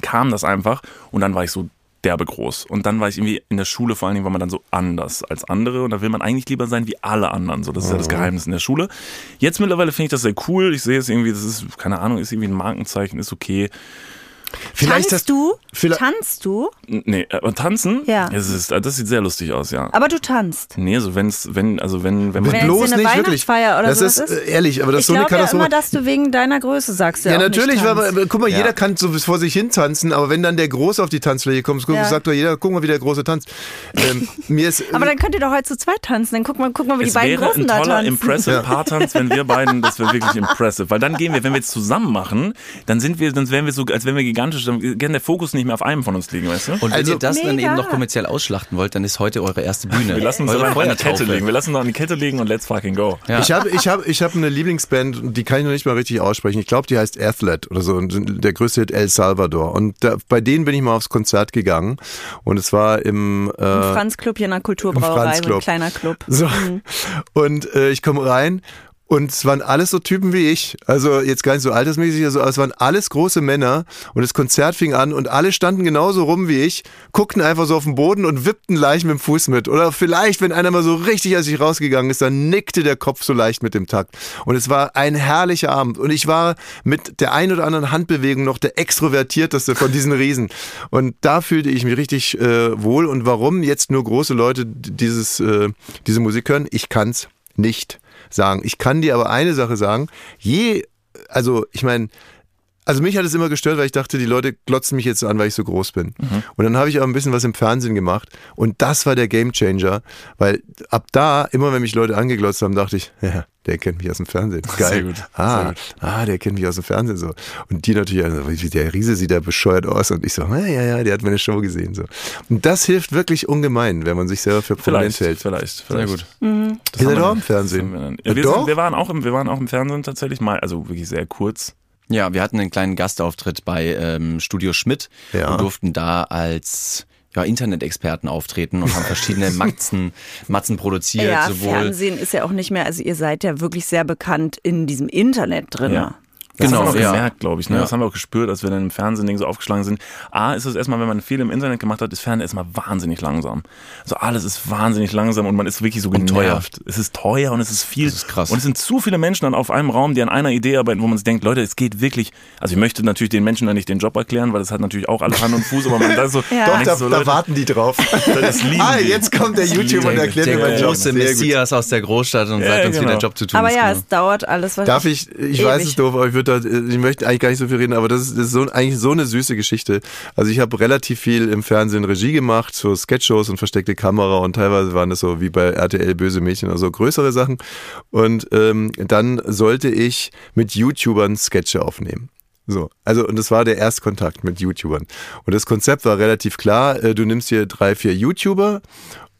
kam das einfach und dann war ich so derbe groß. Und dann war ich irgendwie in der Schule, vor allen Dingen war man dann so anders als andere und da will man eigentlich lieber sein wie alle anderen. So, das ist ja das Geheimnis in der Schule. Jetzt mittlerweile finde ich das sehr cool. Ich sehe es irgendwie, das ist, keine Ahnung, ist irgendwie ein Markenzeichen, ist okay.
Vielleicht
Tanzt du?
vielleicht-
Tanzt du?
Nee, aber tanzen?
Ja.
Das, ist, das sieht sehr lustig aus, ja.
Aber du tanzt.
Nee, so wenn's, wenn, also wenn, wenn man.
Wenn jetzt
bloß nicht wirklich.
Oder
das ist,
ist?
äh, ehrlich, aber das
Ich
ist so eine
glaube ja
Katastrophe.
immer, dass du wegen deiner Größe sagst.
Ja,
auch
natürlich,
nicht
aber, aber guck mal,
Ja.
jeder kann so vor sich hin tanzen, aber wenn dann der Große auf die Tanzfläche kommt, guck,
Ja.
sagt doch jeder, guck mal, wie der Große tanzt. Ähm, mir ist,
Aber dann könnt ihr doch heute zu zweit tanzen. Dann guck mal, guck mal wie die
Es
beiden
wäre
Großen
ein
da
toller
tanzen.
impressive Paartanz, wenn wir beiden, das wäre wirklich impressive. Weil dann gehen wir, wenn wir jetzt zusammen machen, dann sind wir, dann wären wir so, als wären wir gigantisch, dann kann der Fokus nicht mehr auf einem von uns liegen, weißt du?
Und wenn
Also-
ihr das dann
Mega.
eben noch kommerziell ausschlachten wollt, dann ist heute eure erste Bühne.
Wir lassen uns
eure
an die Kette legen. Wir lassen uns an die Kette legen und let's fucking go.
Ja.
Ich habe ich hab, ich hab eine Lieblingsband, die kann ich noch nicht mal richtig aussprechen. Ich glaube, die heißt Athlete oder so. Und der größte Hit El Salvador. Und da, bei denen bin ich mal aufs Konzert gegangen. Und es war im, äh,
Im Franz Club hier in der Kulturbrauerei, so ein kleiner Club.
So. Und äh, ich komme rein und es waren alles so Typen wie ich. Also jetzt gar nicht so altersmäßig, also, es waren alles große Männer und das Konzert fing an und alle standen genauso rum wie ich, guckten einfach so auf den Boden und wippten leicht mit dem Fuß mit. Oder vielleicht, wenn einer mal so richtig als ich rausgegangen ist, dann nickte der Kopf so leicht mit dem Takt. Und es war ein herrlicher Abend. Und ich war mit der ein oder anderen Handbewegung noch der extrovertierteste von diesen Riesen. Und da fühlte ich mich richtig äh, wohl. Und warum jetzt nur große Leute dieses, äh, diese Musik hören? Ich kann's nicht sagen. Ich kann dir aber eine Sache sagen. Je, also ich meine, also mich hat es immer gestört, weil ich dachte, die Leute glotzen mich jetzt so an, weil ich so groß bin. Und dann habe ich auch ein bisschen was im Fernsehen gemacht und das war der Gamechanger, weil ab da, immer wenn mich Leute angeglotzt haben, dachte ich, ja, der kennt mich aus dem Fernsehen. Geil.
Sehr gut,
Ah,
sehr gut.
ah, der kennt mich aus dem Fernsehen so. Und die natürlich, also, wie der Riese sieht da bescheuert aus und ich so, ja, ja, ja, der hat meine Show gesehen so. Und das hilft wirklich ungemein, wenn man sich selber für prominent hält.
vielleicht, vielleicht.
gut.
Das
Ihr seid
wir
auch im Fernsehen.
sind, wir, waren auch im, wir waren auch im Fernsehen tatsächlich mal, also wirklich sehr kurz.
Ja, wir hatten einen kleinen Gastauftritt bei ähm, Studio Schmidt
Ja.
und durften da als ja, Internet-Experten auftreten und haben verschiedene Matzen, Matzen produziert.
Ja,
sowohl
Fernsehen ist ja auch nicht mehr, also ihr seid ja wirklich sehr bekannt in diesem Internet drin.
Ja. Das
Genau,
haben wir auch
ja.
gemerkt, glaube ich. Ne?
Ja.
Das haben wir auch gespürt, als wir dann im Fernsehen so aufgeschlagen sind. A, ist es erstmal, wenn man viel im Internet gemacht hat, ist Fernsehen erstmal wahnsinnig langsam. Also alles ist wahnsinnig langsam und man ist wirklich so
Und teuer.
genervt. Es ist teuer und es ist viel.
Das ist krass.
Und es sind zu viele Menschen dann auf einem Raum, die an einer Idee arbeiten, wo man sich denkt, Leute, es geht wirklich. Also ich möchte natürlich den Menschen dann nicht den Job erklären, weil das hat natürlich auch alles Hand und Fuß, aber man da so,
Ja.
Doch, da,
so,
da
Leute,
warten die drauf.
das lieben
ah,
die.
jetzt kommt der YouTuber und erklärt
der
mir meinen Job.
große
Sehr gut.
Messias aus der Großstadt und
Ja,
sagt uns, wie
genau.
der Job zu tun
Aber
ist.
ja,
genau.
es dauert alles. Was
Darf ich, ich weiß es doof, aber ich würde da, ich möchte eigentlich gar nicht so viel reden, aber das ist, das ist so, eigentlich so eine süße Geschichte. Also ich habe relativ viel im Fernsehen Regie gemacht, so Sketchshows und versteckte Kamera und teilweise waren das so wie bei RTL Böse Mädchen oder so größere Sachen. Und ähm, dann sollte ich mit YouTubern Sketche aufnehmen. So, also und das war der Erstkontakt mit YouTubern. Und das Konzept war relativ klar. äh, Du nimmst hier drei, vier YouTuber.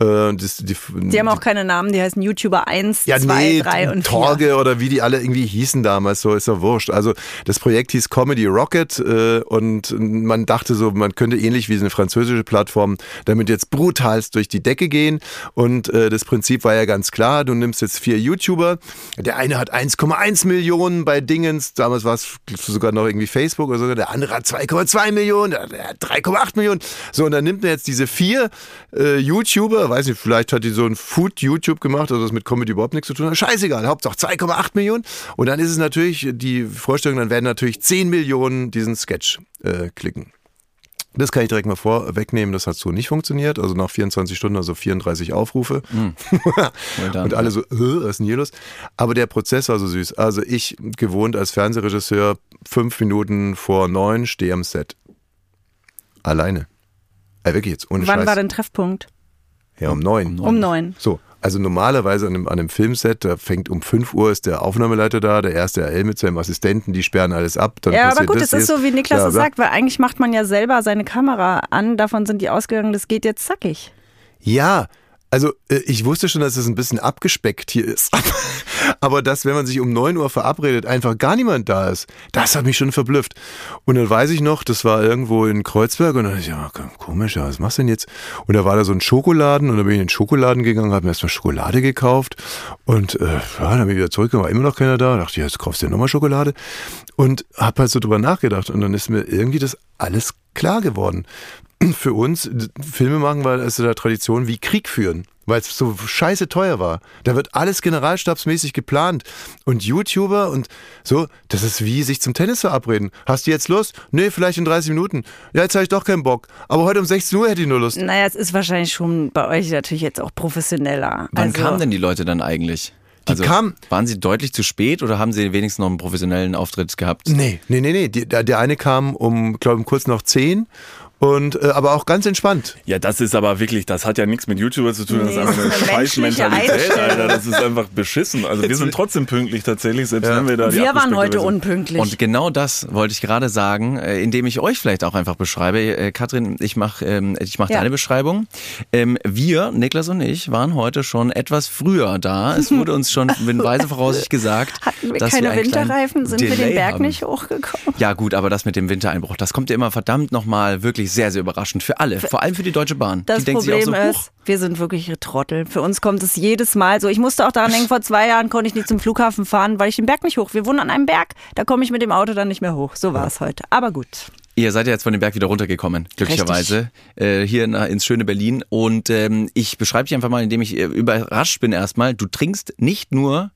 Äh, Das, die,
Die haben auch keine Namen, die heißen YouTuber 1,
ja,
2,
nee,
3 und 4.
Torge oder wie die alle irgendwie hießen damals, so ist ja wurscht. Also das Projekt hieß Comedy Rocket äh, und man dachte so, man könnte ähnlich wie eine französische Plattform damit jetzt brutalst durch die Decke gehen. Und äh, das Prinzip war ja ganz klar, du nimmst jetzt vier YouTuber, der eine hat 1,1 Millionen bei Dingens, damals war es sogar noch irgendwie Facebook oder so, der andere hat 2,2 Millionen, der der hat 3,8 Millionen. So, und dann nimmt man jetzt diese vier äh, YouTuber, weiß nicht, vielleicht hat die so ein Food-YouTube gemacht, also das mit Comedy überhaupt nichts zu tun hat. Scheißegal, Hauptsache 2,8 Millionen. Und dann ist es natürlich, die Vorstellung, dann werden natürlich 10 Millionen diesen Sketch äh, klicken. Das kann ich direkt mal vorwegnehmen, das hat so nicht funktioniert. Also nach 24 Stunden, also 34 Aufrufe.
done,
Und alle so, äh, was ist denn hier los? Aber der Prozess war so süß. Also ich, gewohnt als Fernsehregisseur, fünf Minuten vor neun, stehe am Set. Alleine. Äh, wirklich jetzt, ohne
Wann
Scheiß.
war denn Treffpunkt?
Ja, um neun.
Um 9.
So, also normalerweise an einem, an einem Filmset, da fängt um 5 Uhr ist der Aufnahmeleiter da, der erste RL mit seinem Assistenten, die sperren alles ab. Dann
Ja, aber gut,
das
es ist so, wie Niklas es sagt, weil eigentlich macht man ja selber seine Kamera an, davon sind die ausgegangen, das geht jetzt zackig.
Ja, also äh, ich wusste schon, dass es ein bisschen abgespeckt hier ist. Aber dass, wenn man sich um 9 Uhr verabredet, einfach gar niemand da ist, das hat mich schon verblüfft. Und dann weiß ich noch, das war irgendwo in Kreuzberg und dann dachte ich, ja, komisch, was machst du denn jetzt? Und da war da so ein Schokoladen und dann bin ich in den Schokoladen gegangen, habe mir erstmal Schokolade gekauft und äh, ja, dann bin ich wieder zurückgekommen, war immer noch keiner da. dachte ich, jetzt kaufst du dir nochmal Schokolade und habe halt so drüber nachgedacht und dann ist mir irgendwie das alles klar geworden für uns, Filme machen war also der Tradition wie Krieg führen, weil es so scheiße teuer war. Da wird alles generalstabsmäßig geplant. Und YouTuber und so, das ist wie sich zum Tennis verabreden. Hast du jetzt Lust? Nee, vielleicht in 30 Minuten. Ja, jetzt habe ich doch keinen Bock. Aber heute um 16 Uhr hätte ich nur Lust.
Naja, es ist wahrscheinlich schon bei euch natürlich jetzt auch professioneller.
Wann
also,
kamen denn die Leute dann eigentlich? Also,
Die kamen-
waren sie deutlich zu spät oder haben sie wenigstens noch einen professionellen Auftritt gehabt?
Nee, nee, nee, nee. Die, der, der eine kam um, glaube ich, kurz nach 10 und äh, aber auch ganz entspannt.
Ja, das ist aber wirklich, das hat ja nichts mit YouTuber zu tun, das
Nee,
ist einfach eine
das ist eine
scheiß
menschliche
Mentalität,
Einstellung.
Alter. Das ist einfach beschissen. Also wir sind trotzdem pünktlich tatsächlich, selbst wenn wir da die
wir waren heute
Version-
unpünktlich.
Und genau das wollte ich gerade sagen, äh, indem ich euch vielleicht auch einfach beschreibe. Äh, Katrin, ich mache ähm, ich mach
Ja.
deine Beschreibung. Ähm, wir, Niklas und ich, waren heute schon etwas früher da. Es wurde uns schon in weise Voraussicht gesagt,
Hatten wir
dass
keine
wir
Winterreifen, sind wir
Delay
den Berg
haben.
nicht hochgekommen.
Ja gut, aber das mit dem Wintereinbruch, das kommt ja immer verdammt nochmal wirklich sehr, sehr überraschend für alle. Vor allem für die Deutsche Bahn.
Das
die denkt
Problem
sich auch so,
ist,
"Huch,
wir sind wirklich Trottel. Für uns kommt es jedes Mal so. Ich musste auch daran denken, vor zwei Jahren konnte ich nicht zum Flughafen fahren, weil ich den Berg nicht hoch. Wir wohnen an einem Berg, da komme ich mit dem Auto dann nicht mehr hoch. So war es heute. Aber gut.
Ihr seid ja jetzt von dem Berg wieder runtergekommen, glücklicherweise, äh, hier na, ins schöne Berlin. Und ähm, ich beschreibe dich einfach mal, indem ich äh, überrascht bin erstmal. Du trinkst nicht nur,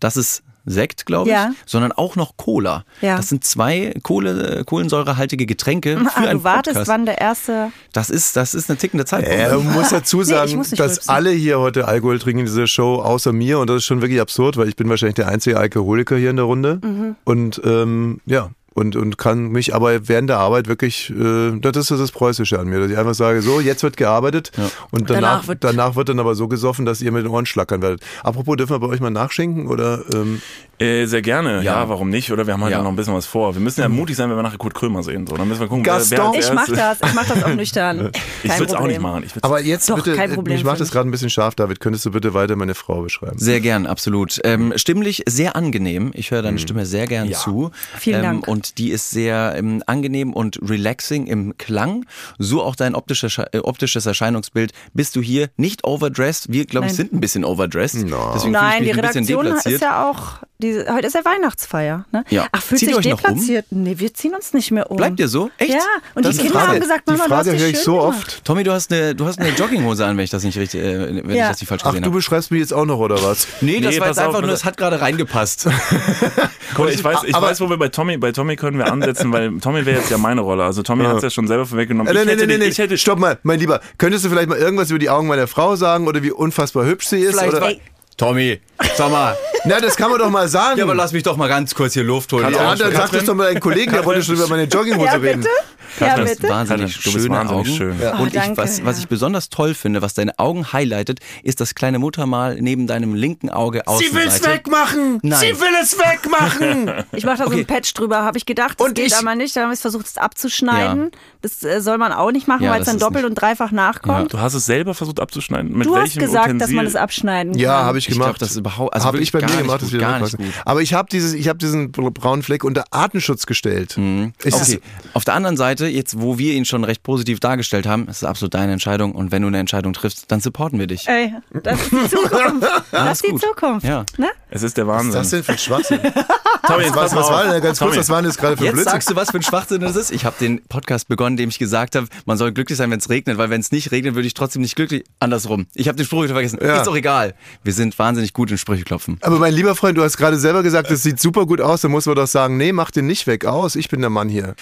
das ist Sekt, glaube ich,
Ja.
sondern auch noch Cola.
Ja.
Das sind zwei Kohle, äh, kohlensäurehaltige Getränke für
Ah,
einen
du wartest,
Podcast.
wann der erste.
Das ist, das ist eine tickende Zeit.
Er muss dazu sagen,
ich muss
dass
rülpsen.
alle hier heute Alkohol trinken in dieser Show, außer mir. Und das ist schon wirklich absurd, weil ich bin wahrscheinlich der einzige Alkoholiker hier in der Runde.
Mhm.
Und ähm, ja, und, und kann mich aber während der Arbeit wirklich, äh, das ist das Preußische an mir, dass ich einfach sage, so, jetzt wird gearbeitet und danach,
Danach
danach,
wird-
wird, dann aber so gesoffen, dass ihr mit den Ohren schlackern werdet. Apropos, dürfen wir bei euch mal nachschenken oder ähm,
Äh, sehr gerne, ja.
Ja.
warum nicht? Oder wir haben halt
Ja.
noch ein bisschen was vor. Wir müssen ja mutig sein, wenn wir nachher Kurt Krömer sehen. So, dann müssen wir gucken,
Gaston.
wer, wer
Ich mach das, ich mach das auch nüchtern.
Ich würde es auch nicht machen. Ich würd's-
aber jetzt
Doch,
bitte,
kein Problem
mich macht
für
das gerade ein bisschen scharf, David. Könntest du bitte weiter meine Frau beschreiben?
Sehr gern, absolut. Ähm, stimmlich sehr angenehm. Ich höre deine Stimme sehr gern zu.
Vielen
ähm,
Dank.
Und die ist sehr ähm, angenehm und relaxing im Klang. So auch dein optisches, Sche- äh, optisches Erscheinungsbild. Bist du hier nicht overdressed? Wir, glaube ich, sind ein bisschen overdressed. Deswegen fühle
Nein,
ich
die
mich ein bisschen
Redaktion
deplatziert.
ist ja auch, diese, heute ist ja Weihnachtsfeier. Ne?
Ja.
Ach, fühlt
Zieht ihr
sich
euch noch um?
deplatziert? Nee, wir ziehen uns nicht mehr um.
Bleibt ihr so? Echt?
Ja, und
Das
die Kinder
Frage.
haben gesagt,
Die
Mama, du hast
Frage
dich
höre ich
schön
so
gemacht.
oft.
Tommy, du hast eine, du hast eine Jogginghose an, wenn ich das nicht richtig, äh, wenn ich
Ja.
das nicht falsch
Ach,
gesehen
du
habe.
beschreibst mich jetzt auch noch, oder was?
Nee, das
Nee,
war jetzt
pass auf,
einfach nur, das hat gerade reingepasst.
Guck, ich weiß, ich
aber-
weiß, wo wir bei Tommy, bei Tommy können wir ansetzen, weil Tommy wäre jetzt ja meine Rolle. Also Tommy hat es ja schon selber vorweggenommen.
Äh,
Ich
nee,
hätte
nee, nee,
den-
nee,
ich hätte,
Stopp mal, mein Lieber. Könntest du vielleicht mal irgendwas über die Augen meiner Frau sagen oder wie unfassbar hübsch sie ist?
Vielleicht
oder?
Tommy, Sag mal.
Na, das kann man doch mal sagen.
Ja, aber lass mich doch mal ganz kurz hier Luft holen.
ja, dann sag das doch mal deinen Kollegen, der wollte schon über meine Jogginghose
Ja,
reden.
Ja, bitte?
wahnsinnig
Du bist
schöne
wahnsinnig
Augen.
schön.
Ja.
Und
Oh,
ich,
danke,
was, was
ja.
ich besonders toll finde, was deine Augen highlightet, ist das kleine Muttermal neben deinem linken Auge Außenseite.
wegmachen!
Nein.
Sie will es wegmachen!
Ich mache da so
Okay.
ein Patch drüber, habe ich gedacht. Das
Und
geht
ich-
aber nicht. Dann habe ich versucht, es abzuschneiden. Das äh, soll man auch nicht machen,
Ja,
weil es dann
ist
doppelt
nicht-
und dreifach nachkommt.
Du hast es selber versucht abzuschneiden. Mit
Du hast gesagt,
Utensil?
dass man es abschneiden kann.
Ja, habe ich
Ich
gemacht.
glaub, das ist überhaupt- also
habe ich bei mir gemacht,
gut, gar nicht gut.
Aber ich habe dieses, ich habe diesen braunen Fleck unter Artenschutz gestellt. Ist
Okay. Auf der anderen Seite, jetzt wo wir ihn schon recht positiv dargestellt haben, ist es absolut deine Entscheidung und wenn du eine Entscheidung triffst, dann supporten wir dich.
Ey, das ist die Zukunft. Das ist die. Zukunft.
Ja.
Ne?
Es ist der
Was
Wahnsinn.
ist das denn für ein Schwachsinn?
Tommy, jetzt
was, was war denn, ganz kurz, was war denn das gerade für
Jetzt
Blödsinn?
sagst du, was für ein Schwachsinn das ist. Ich habe den Podcast begonnen, indem ich gesagt habe, man soll glücklich sein, wenn es regnet, weil wenn es nicht regnet, würde ich trotzdem nicht glücklich. Andersrum. Ich habe den Spruch wieder vergessen.
Ja.
Ist doch egal. Wir sind wahnsinnig gut in Sprüche klopfen.
Aber mein lieber Freund, du hast gerade selber gesagt, das sieht super gut aus, dann muss man doch sagen, nee, mach den nicht weg aus, ich bin der Mann hier.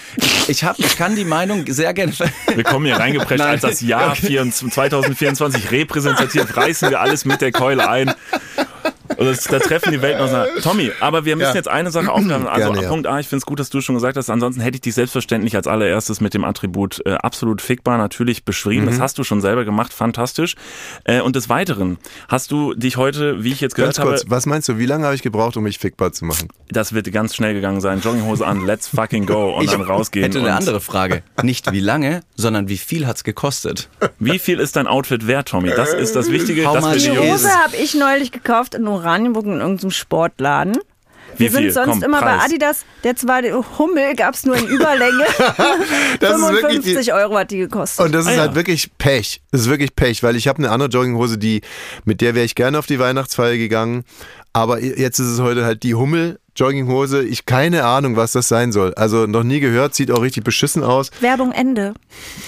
Ich, hab, ich kann die Meinung sehr gerne.
Wir kommen hier reingeprescht
Nein.
als das Jahr 24 2024 repräsentativ, reißen wir alles mit der Keule ein. Und das, da treffen die Welten auseinander. Tommy, aber wir müssen
Ja.
jetzt eine Sache aufgreifen. Also
Gerne, ja.
Punkt A, ich finde es gut, dass du schon gesagt hast. Ansonsten hätte ich dich selbstverständlich als allererstes mit dem Attribut äh, absolut fickbar natürlich beschrieben.
Mhm.
Das hast du schon selber gemacht, fantastisch. Äh, und des Weiteren hast du dich heute, wie ich jetzt gehört
Ganz kurz,
habe,
was meinst du, wie lange habe ich gebraucht, um mich fickbar zu machen?
das wird ganz schnell gegangen sein. Jogginghose an, let's fucking go und dann rausgehen.
hätte eine andere Frage. Nicht wie lange, sondern wie viel hat's gekostet?
Wie viel ist dein Outfit wert, Tommy? Das ist das Wichtige.
How
Das
much
die.
Hose habe ich neulich gekauft in Oranienburg in irgendeinem Sportladen.
Wie
Wir sind
viel?
sonst
Komm,
immer bei
Preis.
Adidas. Der zwar Hummel gab es nur in Überlänge.
Das ist wirklich
55
die,
Euro hat die gekostet.
und das ist
Ah, ja.
halt wirklich Pech. Das ist wirklich Pech, weil ich habe eine andere Jogginghose, die, mit der wäre ich gerne auf die Weihnachtsfeier gegangen. Aber jetzt ist es heute halt die Hummel Jogginghose. Ich keine Ahnung, was das sein soll. Also noch nie gehört, sieht auch richtig beschissen aus.
Werbung Ende.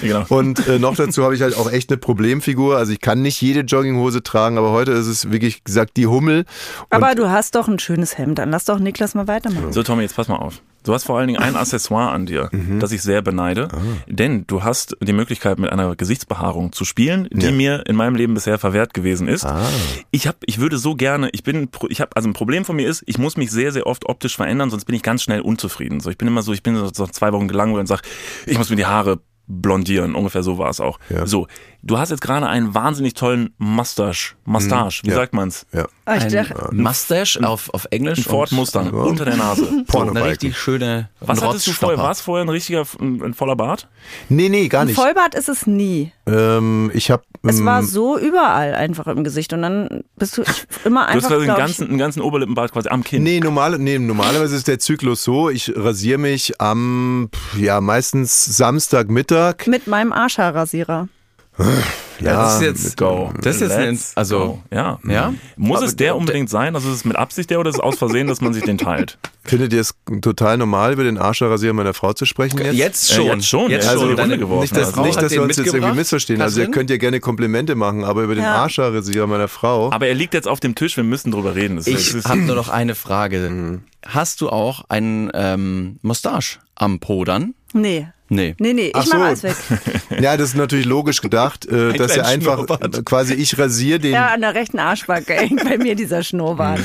Genau.
Und äh, noch dazu habe ich halt auch echt eine Problemfigur. Also ich kann nicht jede Jogginghose tragen, aber heute ist es wirklich gesagt die Hummel.
Aber du hast doch ein schönes Hemd. Dann lass doch Niklas mal weitermachen.
So, Tommy, jetzt pass mal auf. Du hast vor allen Dingen ein Accessoire an dir,
Mhm.
das ich sehr beneide.
Ah.
Denn du hast die Möglichkeit, mit einer Gesichtsbehaarung zu spielen, die
Ja.
mir in meinem Leben bisher verwehrt gewesen ist.
Ah.
Ich hab, ich würde so gerne, ich bin, ich habe, also ein Problem von mir ist, ich muss mich sehr, sehr oft optisch verändern, sonst bin ich ganz schnell unzufrieden. So, ich bin immer so, ich bin so, so zwei Wochen gelangweilt und sag, ich muss mir die Haare blondieren. Ungefähr so war es auch.
Ja.
So, du hast jetzt gerade einen wahnsinnig tollen Mustache. Mustache, wie
Ja.
sagt man's?
Ja.
Ah, ich
Ein Mustache auf, auf Englisch.
Ein Ford Mustang
Ja.
unter der Nase.
Porno
Eine richtig schöne
Was hattest du vorher? War es vorher ein richtiger, ein, ein voller Bart?
Nee, nee, gar
ein
nicht.
Vollbart ist es nie.
Ähm, ich habe
Es war so überall einfach im Gesicht. Und dann bist du immer
Du hast
einfach,
quasi einen ganzen, einen ganzen Oberlippenbart quasi am Kinn.
Nee, normale, nee, normalerweise ist der Zyklus so, ich rasiere mich am, ja, meistens Samstagmittag.
mit meinem Arschhaarrasierer.
Ja, das ist jetzt
Go.
Das ist jetzt ein,
Let's
also
go. ja.
Ja?
Muss
Aber
es der unbedingt sein? Also ist es mit Absicht der oder ist es aus Versehen, dass man sich den teilt?
Findet ihr es total normal, über den Arschrasierer meiner Frau zu sprechen jetzt?
jetzt
Äh,
schon.
jetzt schon,
Jetzt schon.
also die
Deine-
Runde geworfen.
Nicht, dass,
Frau
nicht, dass wir uns jetzt irgendwie missverstehen. Also ihr könnt ja gerne Komplimente machen, aber über den
Ja.
Arschrasierer meiner Frau.
Aber er liegt jetzt auf dem Tisch, wir müssen drüber reden. Das
Ich
ist-
habe nur noch eine Frage. Hast du auch einen ähm, Mustache am Po dann?
Nee.
Nee.
Nee, nee, ich
Ach so.
mache alles weg.
Ja, das ist natürlich logisch gedacht, äh, dass er einfach
Schnurrbart.
quasi ich rasiere den.
Ja, an der rechten Arschbacke hängt bei mir dieser Schnurrbart.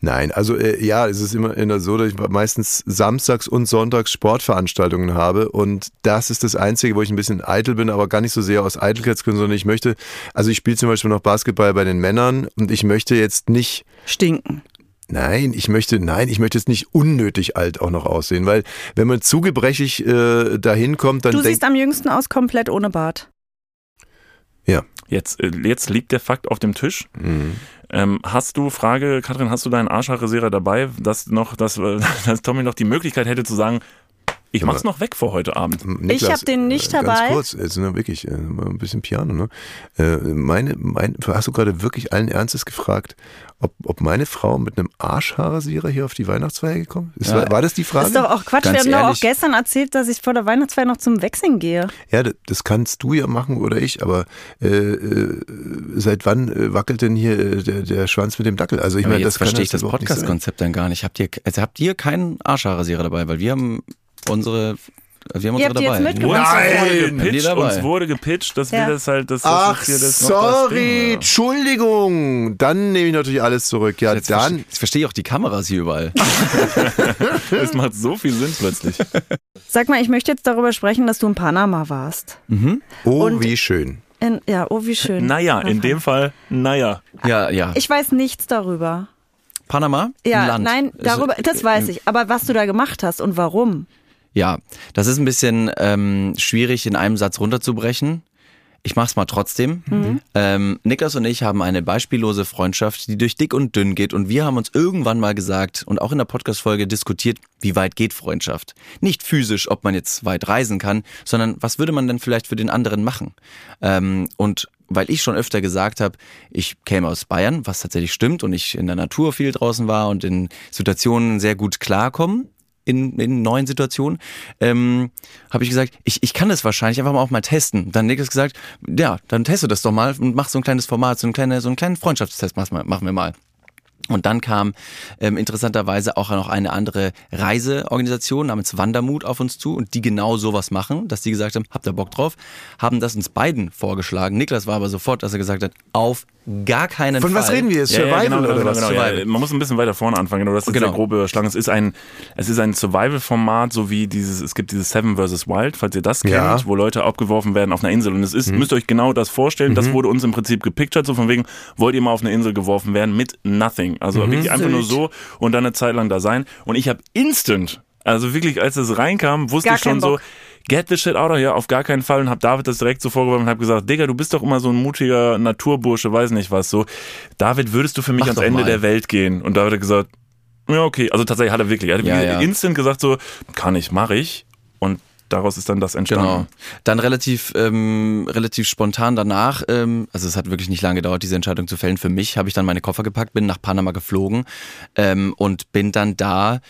Nein, also äh, ja, es ist immer immer so, dass ich meistens samstags und sonntags Sportveranstaltungen habe und das ist das Einzige, wo ich ein bisschen eitel bin, aber gar nicht so sehr aus Eitelkeitsgründen, sondern ich möchte, also ich spiele zum Beispiel noch Basketball bei den Männern und ich möchte jetzt nicht
Stinken.
Nein, ich möchte, nein, ich möchte jetzt nicht unnötig alt auch noch aussehen, weil wenn man zu gebrechig äh, dahin kommt, dann
Du siehst am jüngsten aus komplett ohne Bart.
ja,
Jetzt, äh, jetzt liegt der Fakt auf dem Tisch.
Mhm.
Ähm, hast du, Frage, Katrin, hast du deinen Arschhaarresierer dabei, dass noch, dass, dass Tommy noch die Möglichkeit hätte zu sagen, ich mach's noch weg vor heute Abend.
Niklas,
hab den nicht
äh,
dabei.
Ganz kurz, jetzt nur wirklich äh, ein bisschen Piano. Ne? Äh, meine, mein, hast du gerade wirklich allen Ernstes gefragt, ob, ob meine Frau mit einem Arschhaarrasierer hier auf die Weihnachtsfeier gekommen ist?
Ja.
war, war das die Frage?
Ist doch auch Quatsch.
Ganz
Wir haben doch auch gestern erzählt, dass ich vor der Weihnachtsfeier noch zum Wechseln gehe.
Ja, das, das kannst du ja machen oder ich, aber äh, seit wann wackelt denn hier der, der Schwanz mit dem Dackel? Also ich meine, das kann
verstehe ich
das
das. Podcast-Konzept dann gar nicht. Habt ihr, also habt ihr keinen Arschhaarrasierer dabei? Weil wir haben unsere wir haben
Ihr
unsere
habt die jetzt
dabei.
mitgebracht.
Uns wurde
Nein!
Dabei.
uns wurde gepitcht, dass
Ja.
wir das halt, dass das
Ach,
ist hier das noch das
sorry. Entschuldigung. Dann nehme ich natürlich alles zurück. Ja,
Jetzt
dann.
verstehe, jetzt verstehe ich auch die Kameras hier überall.
Das macht so viel Sinn plötzlich.
Sag mal, ich möchte jetzt darüber sprechen, dass du in Panama warst.
Oh,
Und-
wie schön.
In, ja, oh, wie schön.
Naja, in dem Fall, naja.
Ja, ja.
Ich weiß nichts darüber.
Panama?
Ja, nein,
Ist-
darüber, das weiß ich. Aber was du da gemacht hast und warum?
Ja, das ist ein bisschen ähm, schwierig in einem Satz runterzubrechen. Ich mach's mal trotzdem. Ähm, Niklas und ich haben eine beispiellose Freundschaft, die durch dick und dünn geht. Und wir haben uns irgendwann mal gesagt und auch in der Podcast-Folge diskutiert, wie weit geht Freundschaft? Nicht physisch, ob man jetzt weit reisen kann, sondern was würde man denn vielleicht für den anderen machen? Ähm, und weil ich schon öfter gesagt habe, ich käme aus Bayern, was tatsächlich stimmt, und ich in der Natur viel draußen war und in Situationen sehr gut klarkommen, in, in neuen Situationen, ähm, habe ich gesagt, ich, ich kann das wahrscheinlich einfach mal auch mal testen. Dann Niklas gesagt, ja, dann teste das doch mal und mach so ein kleines Format, so, ein kleine, so einen kleinen Freundschaftstest machen wir mal. Und dann kam ähm, interessanterweise auch noch eine andere Reiseorganisation namens Wandermut auf uns zu und die genau sowas machen, dass die gesagt haben, habt ihr Bock drauf? Haben das uns beiden vorgeschlagen. Niklas war aber sofort, dass er gesagt hat, auf gar keinen
Von
Fall.
was reden wir jetzt?
Ja, ja,
Survival
genau, genau,
oder
genau,
was?
genau,
Survival.
ja, man muss ein bisschen weiter vorne anfangen, genau, das ist
Genau.
der grobe Überschlagen. Es ist ein, es ist ein Survival-Format, so wie dieses, es gibt dieses Seven vs. Wild, falls ihr das kennt,
Ja.
wo Leute abgeworfen werden auf einer Insel. Und es ist, müsst ihr euch genau das vorstellen, das wurde uns im Prinzip gepictured, so von wegen, wollt ihr mal auf eine Insel geworfen werden mit nothing. Also wirklich einfach nur so und dann eine Zeit lang da sein. Und ich habe instant, also wirklich, als es reinkam, wusste
Gar
ich schon so,
Bock.
Get the shit out of here, auf gar keinen Fall und hab David das direkt so vorgeworfen und hab gesagt, Digga, du bist doch immer so ein mutiger Naturbursche, weiß nicht was so. David, würdest du für mich
Mach
ans Ende
mal.
der Welt gehen? Und David hat gesagt, ja, okay. Also tatsächlich hat er wirklich, er hat
Ja, ja.
instant gesagt so, kann ich, mach ich. Und daraus ist dann das entstanden.
Genau. Dann relativ, ähm, relativ spontan danach, ähm, also es hat wirklich nicht lange gedauert, diese Entscheidung zu fällen. Für mich habe ich dann meine Koffer gepackt, bin nach Panama geflogen ähm, und bin dann da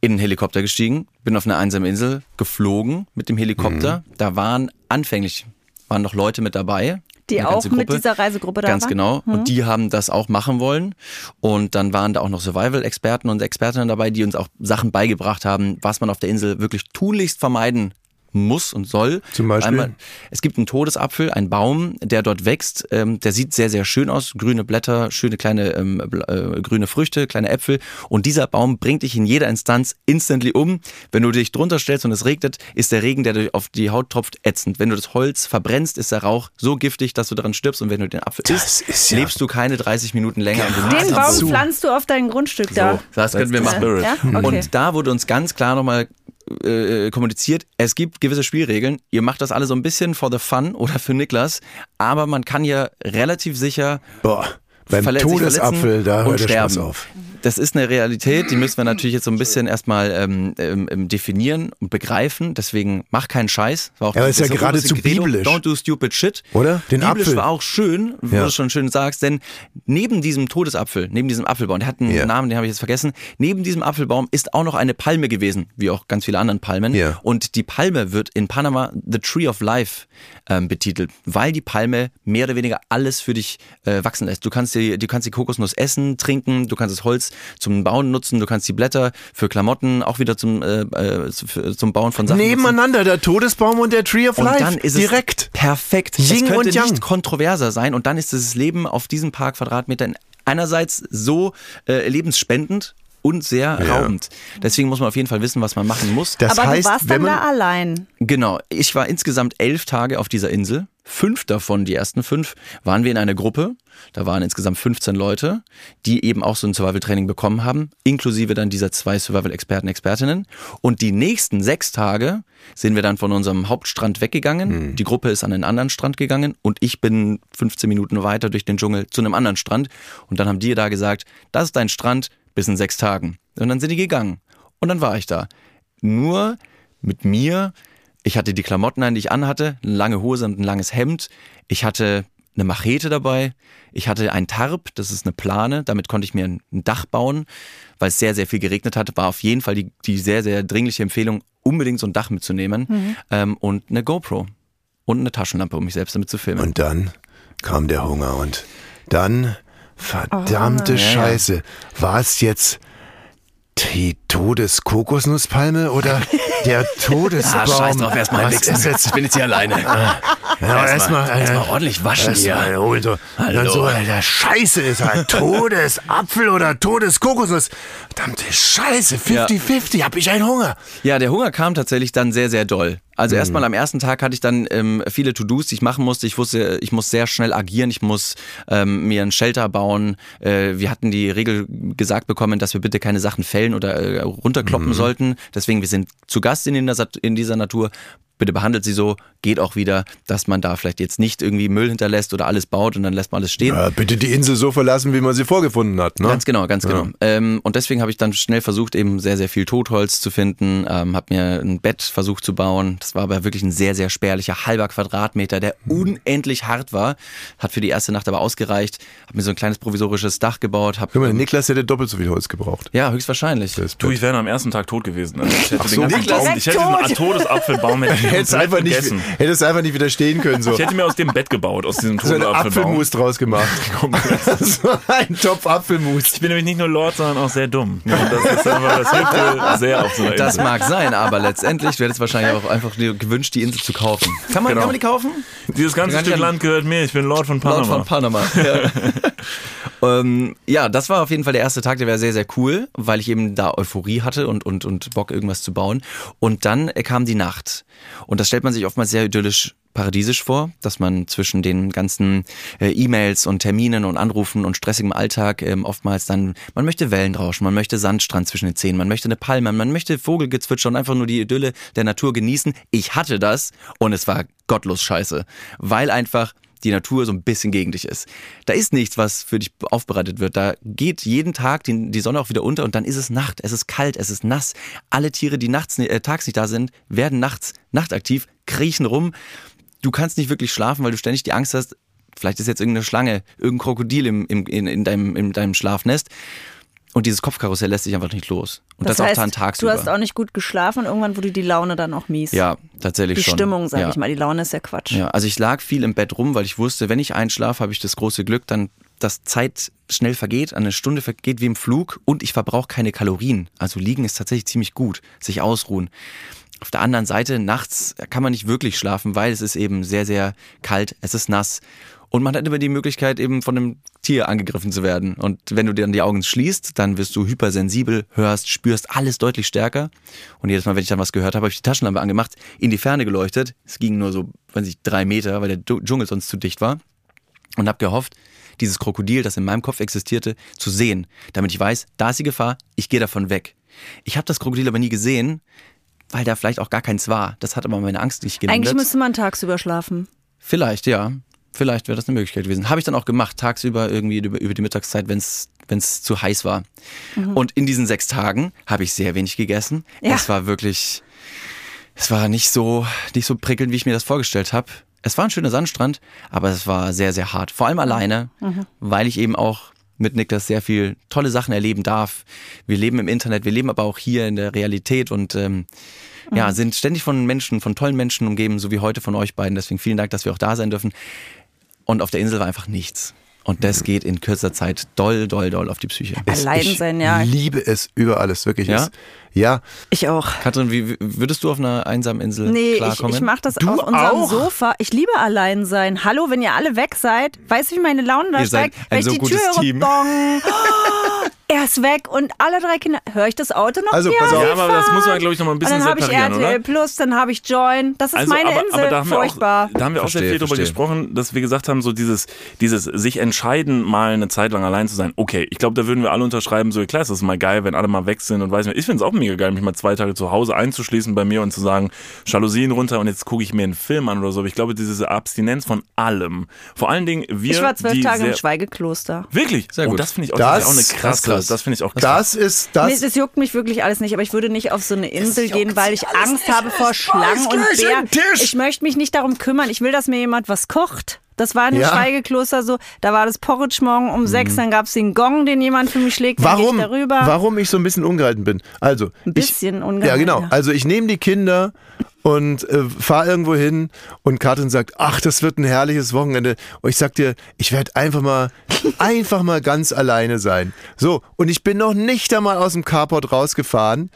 in einen Helikopter gestiegen, bin auf eine einsame Insel geflogen mit dem Helikopter. Da waren anfänglich waren noch Leute mit dabei.
Die auch
ganze
mit
Gruppe.
dieser Reisegruppe da
Ganz
waren?
genau. Und die haben das auch machen wollen. Und dann waren da auch noch Survival-Experten und Expertinnen dabei, die uns auch Sachen beigebracht haben, was man auf der Insel wirklich tunlichst vermeiden muss und soll.
Zum Beispiel?
Einmal, es gibt einen Todesapfel, einen Baum, der dort wächst. Ähm, der sieht sehr, sehr schön aus. Grüne Blätter, schöne kleine ähm, äh, grüne Früchte, kleine Äpfel. Und dieser Baum bringt dich in jeder Instanz instantly um. Wenn du dich drunter stellst und es regnet, ist der Regen, der dir auf die Haut tropft, ätzend. Wenn du das Holz verbrennst, ist der Rauch so giftig, dass du daran stirbst. Und wenn du den Apfel
Das
isst,
ist ja-
lebst du keine 30 Minuten länger.
Den Baum
zu.
pflanzt du auf dein Grundstück da.
So, das können wir machen.
Ja? Okay.
Und da wurde uns ganz klar nochmal äh, kommuniziert, es gibt gewisse Spielregeln. Ihr macht das alle so ein bisschen for the fun oder für Niklas, aber man kann ja relativ sicher
Boah, beim
verle- sich
Todesapfel, da hört der Spaß
sterben.
auf.
Das ist eine Realität, die müssen wir natürlich jetzt so ein bisschen erstmal ähm, ähm, ähm, definieren und begreifen. Deswegen mach keinen Scheiß. War auch
Ja, aber ist ja geradezu biblisch.
Don't do stupid shit.
Oder? Den
biblisch
Apfel.
war auch schön, wie
Ja.
du schon schön sagst, denn neben diesem Todesapfel, neben diesem Apfelbaum, der hat einen
Ja.
Namen, den habe ich jetzt vergessen, neben diesem Apfelbaum ist auch noch eine Palme gewesen, wie auch ganz viele anderen Palmen.
Ja.
Und die Palme wird in Panama The Tree of Life ähm, betitelt, weil die Palme mehr oder weniger alles für dich äh, wachsen lässt. Du kannst, die, du kannst die Kokosnuss essen, trinken, du kannst das Holz zum Bauen nutzen, du kannst die Blätter für Klamotten auch wieder zum, äh, äh, zum Bauen von Sachen nutzen.
Nebeneinander, der Todesbaum und der Tree of
Und
Life.
dann ist
Direkt.
es perfekt.
Yin
es könnte
und Yang.
nicht kontroverser sein. Und dann ist das Leben auf diesem paar Quadratmetern einerseits so äh, lebensspendend und sehr
Ja.
raubend. Deswegen muss man auf jeden Fall wissen, was man machen muss.
Das
Aber
heißt,
du warst
wenn
dann
man,
da allein.
Genau. Ich war insgesamt elf Tage auf dieser Insel. Fünf davon, die ersten fünf, waren wir in einer Gruppe. Da waren insgesamt 15 Leute, die eben auch so ein Survival-Training bekommen haben, inklusive dann dieser zwei Survival-Experten, Expertinnen. Und die nächsten sechs Tage sind wir dann von unserem Hauptstrand weggegangen. Die Gruppe ist an einen anderen Strand gegangen und ich bin 15 Minuten weiter durch den Dschungel zu einem anderen Strand. Und dann haben die da gesagt, das ist dein Strand bis in sechs Tagen. Und dann sind die gegangen. Und dann war ich da. Nur mit mir. Ich hatte die Klamotten an, die ich anhatte, eine lange Hose und ein langes Hemd. Ich hatte eine Machete dabei. Ich hatte ein Tarp, das ist eine Plane. Damit konnte ich mir ein Dach bauen, weil es sehr, sehr viel geregnet hat. War auf jeden Fall die, die sehr, sehr dringliche Empfehlung, unbedingt so ein Dach mitzunehmen. Ähm, und eine GoPro. Und eine Taschenlampe, um mich selbst damit zu filmen.
und dann kam der Hunger und dann, verdammte
Ja, ja.
Scheiße, war es jetzt Die Todeskokosnusspalme oder der Todesbaum?
Ah, scheiß drauf, erstmal wichsen.
ist jetzt?
Ich bin jetzt hier alleine.
Ja, erstmal
erst mal ordentlich waschen hier.
Erstmal, hol so, dann so, der Scheiße ist halt Todesapfel oder Todeskokosnuss. Verdammte Scheiße, 50-50, hab ich einen Hunger.
Ja, der Hunger kam tatsächlich dann sehr, sehr doll. Also erstmal am ersten Tag hatte ich dann ähm, viele To-Dos, die ich machen musste. Ich wusste, ich muss sehr schnell agieren, ich muss ähm, mir ein Shelter bauen. Äh, wir hatten die Regel gesagt bekommen, dass wir bitte keine Sachen fällen oder äh, runterkloppen sollten. Deswegen, wir sind zu Gast in, in dieser Natur. Bitte behandelt sie so, geht auch wieder, dass man da vielleicht jetzt nicht irgendwie Müll hinterlässt oder alles baut und dann lässt man alles stehen.
Ja, bitte die Insel so verlassen, wie man sie vorgefunden hat. Ne?
Ganz genau, ganz genau. Ähm, und deswegen habe ich dann schnell versucht, eben sehr, sehr viel Totholz zu finden, ähm, habe mir ein Bett versucht zu bauen. Das war aber wirklich ein sehr, sehr spärlicher halber Quadratmeter, der unendlich hart war. Hat für die erste Nacht aber ausgereicht. Habe mir so ein kleines provisorisches Dach gebaut. Hab,
Guck mal, Niklas hätte doppelt so viel Holz gebraucht.
ja, höchstwahrscheinlich.
Du, ich wäre am ersten Tag tot gewesen. Also ich hätte
so,
den ganzen
Niklas,
Baum, ich hätte
direkt
diesen Todesapfelbaum hätte
einfach, nicht,
gegessen.
Hättest einfach nicht widerstehen können. So,
Ich hätte mir aus dem Bett gebaut, aus diesem
so
Todesapfelbaum.
Apfelmus draus gemacht. so ein Topf Apfelmus.
Ich bin nämlich nicht nur Lord, sondern auch sehr dumm. Und das ist einfach, das hilft sehr auf so einer
Das
Insel.
mag sein, aber letztendlich, du hättest wahrscheinlich auch einfach gewünscht, die Insel zu kaufen. Kann man,
Genau.
kann man die kaufen?
Dieses ganze Stück
an-
Land gehört mir, ich bin Lord von
Lord
Panama.
von Panama. Ja. ähm, ja, das war auf jeden Fall der erste Tag, der war sehr, sehr cool, weil ich eben da Euphorie hatte und, und, und Bock, irgendwas zu bauen. Und dann äh, kam die Nacht. Und das stellt man sich oftmals sehr idyllisch paradiesisch vor, dass man zwischen den ganzen äh, E-Mails und Terminen und Anrufen und stressigem Alltag ähm, oftmals dann, man möchte Wellen rauschen, man möchte Sandstrand zwischen den Zähnen, man möchte eine Palme, man möchte Vogelgezwitscher und einfach nur die Idylle der Natur genießen. Ich hatte das und es war gottlos scheiße, weil einfach die Natur so ein bisschen gegen dich ist. Da ist nichts, was für dich aufbereitet wird. Da geht jeden Tag die, die Sonne auch wieder unter und dann ist es Nacht. Es ist kalt, es ist nass. Alle Tiere, die nachts, äh, tags nicht da sind, werden nachts nachtaktiv, kriechen rum. Du kannst nicht wirklich schlafen, weil du ständig die Angst hast, vielleicht ist jetzt irgendeine Schlange, irgendein Krokodil im, im, in, in, deinem, in deinem Schlafnest. Und dieses Kopfkarussell lässt sich einfach nicht los. Und das,
das heißt,
auch dann tagsüber.
du hast auch nicht gut geschlafen und irgendwann wurde die Laune dann auch mies.
ja, tatsächlich
Die
schon.
Stimmung, sag
ja.
ich mal. Die Laune ist ja Quatsch.
Ja, also ich lag viel im Bett rum, weil ich wusste, wenn ich einschlafe, habe ich das große Glück, dann dass Zeit schnell vergeht, eine Stunde vergeht wie im Flug und ich verbrauche keine Kalorien. Also liegen ist tatsächlich ziemlich gut, sich ausruhen. Auf der anderen Seite, nachts kann man nicht wirklich schlafen, weil es ist eben sehr, sehr kalt, es ist nass. Und man hat immer die Möglichkeit, eben von einem Tier angegriffen zu werden. Und wenn du dir dann die Augen schließt, dann wirst du hypersensibel, hörst, spürst alles deutlich stärker. Und jedes Mal, wenn ich dann was gehört habe, habe ich die Taschenlampe angemacht, in die Ferne geleuchtet. Es ging nur so, weiß ich, drei Meter, weil der Dschung- Dschungel sonst zu dicht war. Und habe gehofft, dieses Krokodil, das in meinem Kopf existierte, zu sehen, damit ich weiß, da ist die Gefahr, ich gehe davon weg. Ich habe das Krokodil aber nie gesehen, weil da vielleicht auch gar keins war. Das hat aber meine Angst nicht gelindert.
Eigentlich müsste man tagsüber schlafen.
Vielleicht, ja. Vielleicht wäre das eine Möglichkeit gewesen. Habe ich dann auch gemacht, tagsüber irgendwie über, über die Mittagszeit, wenn es zu heiß war. Und in diesen sechs Tagen habe ich sehr wenig gegessen.
Ja.
Es war wirklich, es war nicht so, nicht so prickelnd, wie ich mir das vorgestellt habe. Es war ein schöner Sandstrand, aber es war sehr, sehr hart. Vor allem alleine, weil ich eben auch mit Niklas sehr viel tolle Sachen erleben darf. Wir leben im Internet, wir leben aber auch hier in der Realität und ähm, ja, sind ständig von Menschen, von tollen Menschen umgeben, so wie heute von euch beiden. Deswegen vielen Dank, dass wir auch da sein dürfen. Und auf der Insel war einfach nichts. Und das geht in kürzer Zeit doll, doll, doll auf die Psyche.
Allein
ich
sein, ja.
liebe es über alles, wirklich.
Ja?
Es- ja.
Ich auch.
Katrin, wie würdest du auf einer einsamen Insel
Nee, ich,
klarkommen?
ich mache das
Du
auf unserem
auch?
Sofa. Ich liebe allein sein. Hallo, wenn ihr alle weg seid, weißt du, wie meine Laune da
Ihr seid
steigt?
ein
Wenn
so
ich die
gutes
Tür höre,
Team.
Bong. Er ist weg und alle drei Kinder. Höre ich das Auto noch?
Also,
ja,
pass auf.
Ja, aber das muss man, glaube ich, noch mal ein bisschen
Und dann habe ich RTL
oder?
Plus, dann habe ich Join. Das ist meine
aber,
Insel.
aber da
Furchtbar.
auch, da haben wir auch sehr
Verstehe,
viel darüber
verstehe.
gesprochen, dass wir gesagt haben, so dieses, dieses sich entscheiden, mal eine Zeit lang allein zu sein. Okay, ich glaube, da würden wir alle unterschreiben, so klar, es ist mal geil, wenn alle mal weg sind und weiß nicht. Ich finde es auch mega geil, mich mal zwei Tage zu Hause einzuschließen bei mir und zu sagen, Jalousien runter und jetzt gucke ich mir einen Film an oder so. Aber ich glaube, diese Abstinenz von allem. Vor allen Dingen wir,
Ich war zwölf
die
Tage
sehr,
im Schweigekloster.
Wirklich?
Sehr
Oh,
gut.
das finde ich auch,
Das-
das ist auch eine krasse,
krass.
das finde ich auch krass.
Das ist das.
Nee, das juckt mich wirklich alles nicht, aber ich würde nicht auf so eine Insel gehen, weil ich Angst habe vor Schlangen und Bären. Ich möchte mich nicht darum kümmern. Ich will, dass mir jemand was kocht. Das war im
Ja.
Schweigekloster so. Da war das Porridge morgen um sechs, dann gab es den Gong, den jemand für mich schlägt.
Mhm. Warum,
ich darüber.
warum ich so ein bisschen ungehalten bin. Also,
Ein bisschen
ich,
ungehalten,
Ja, genau.
ja.
Also ich nehme die Kinder und äh, fahre irgendwo hin und Katrin sagt, ach, das wird ein herrliches Wochenende. Und ich sag dir, ich werde einfach mal, einfach mal ganz alleine sein. So, und ich bin noch nicht einmal aus dem Carport rausgefahren.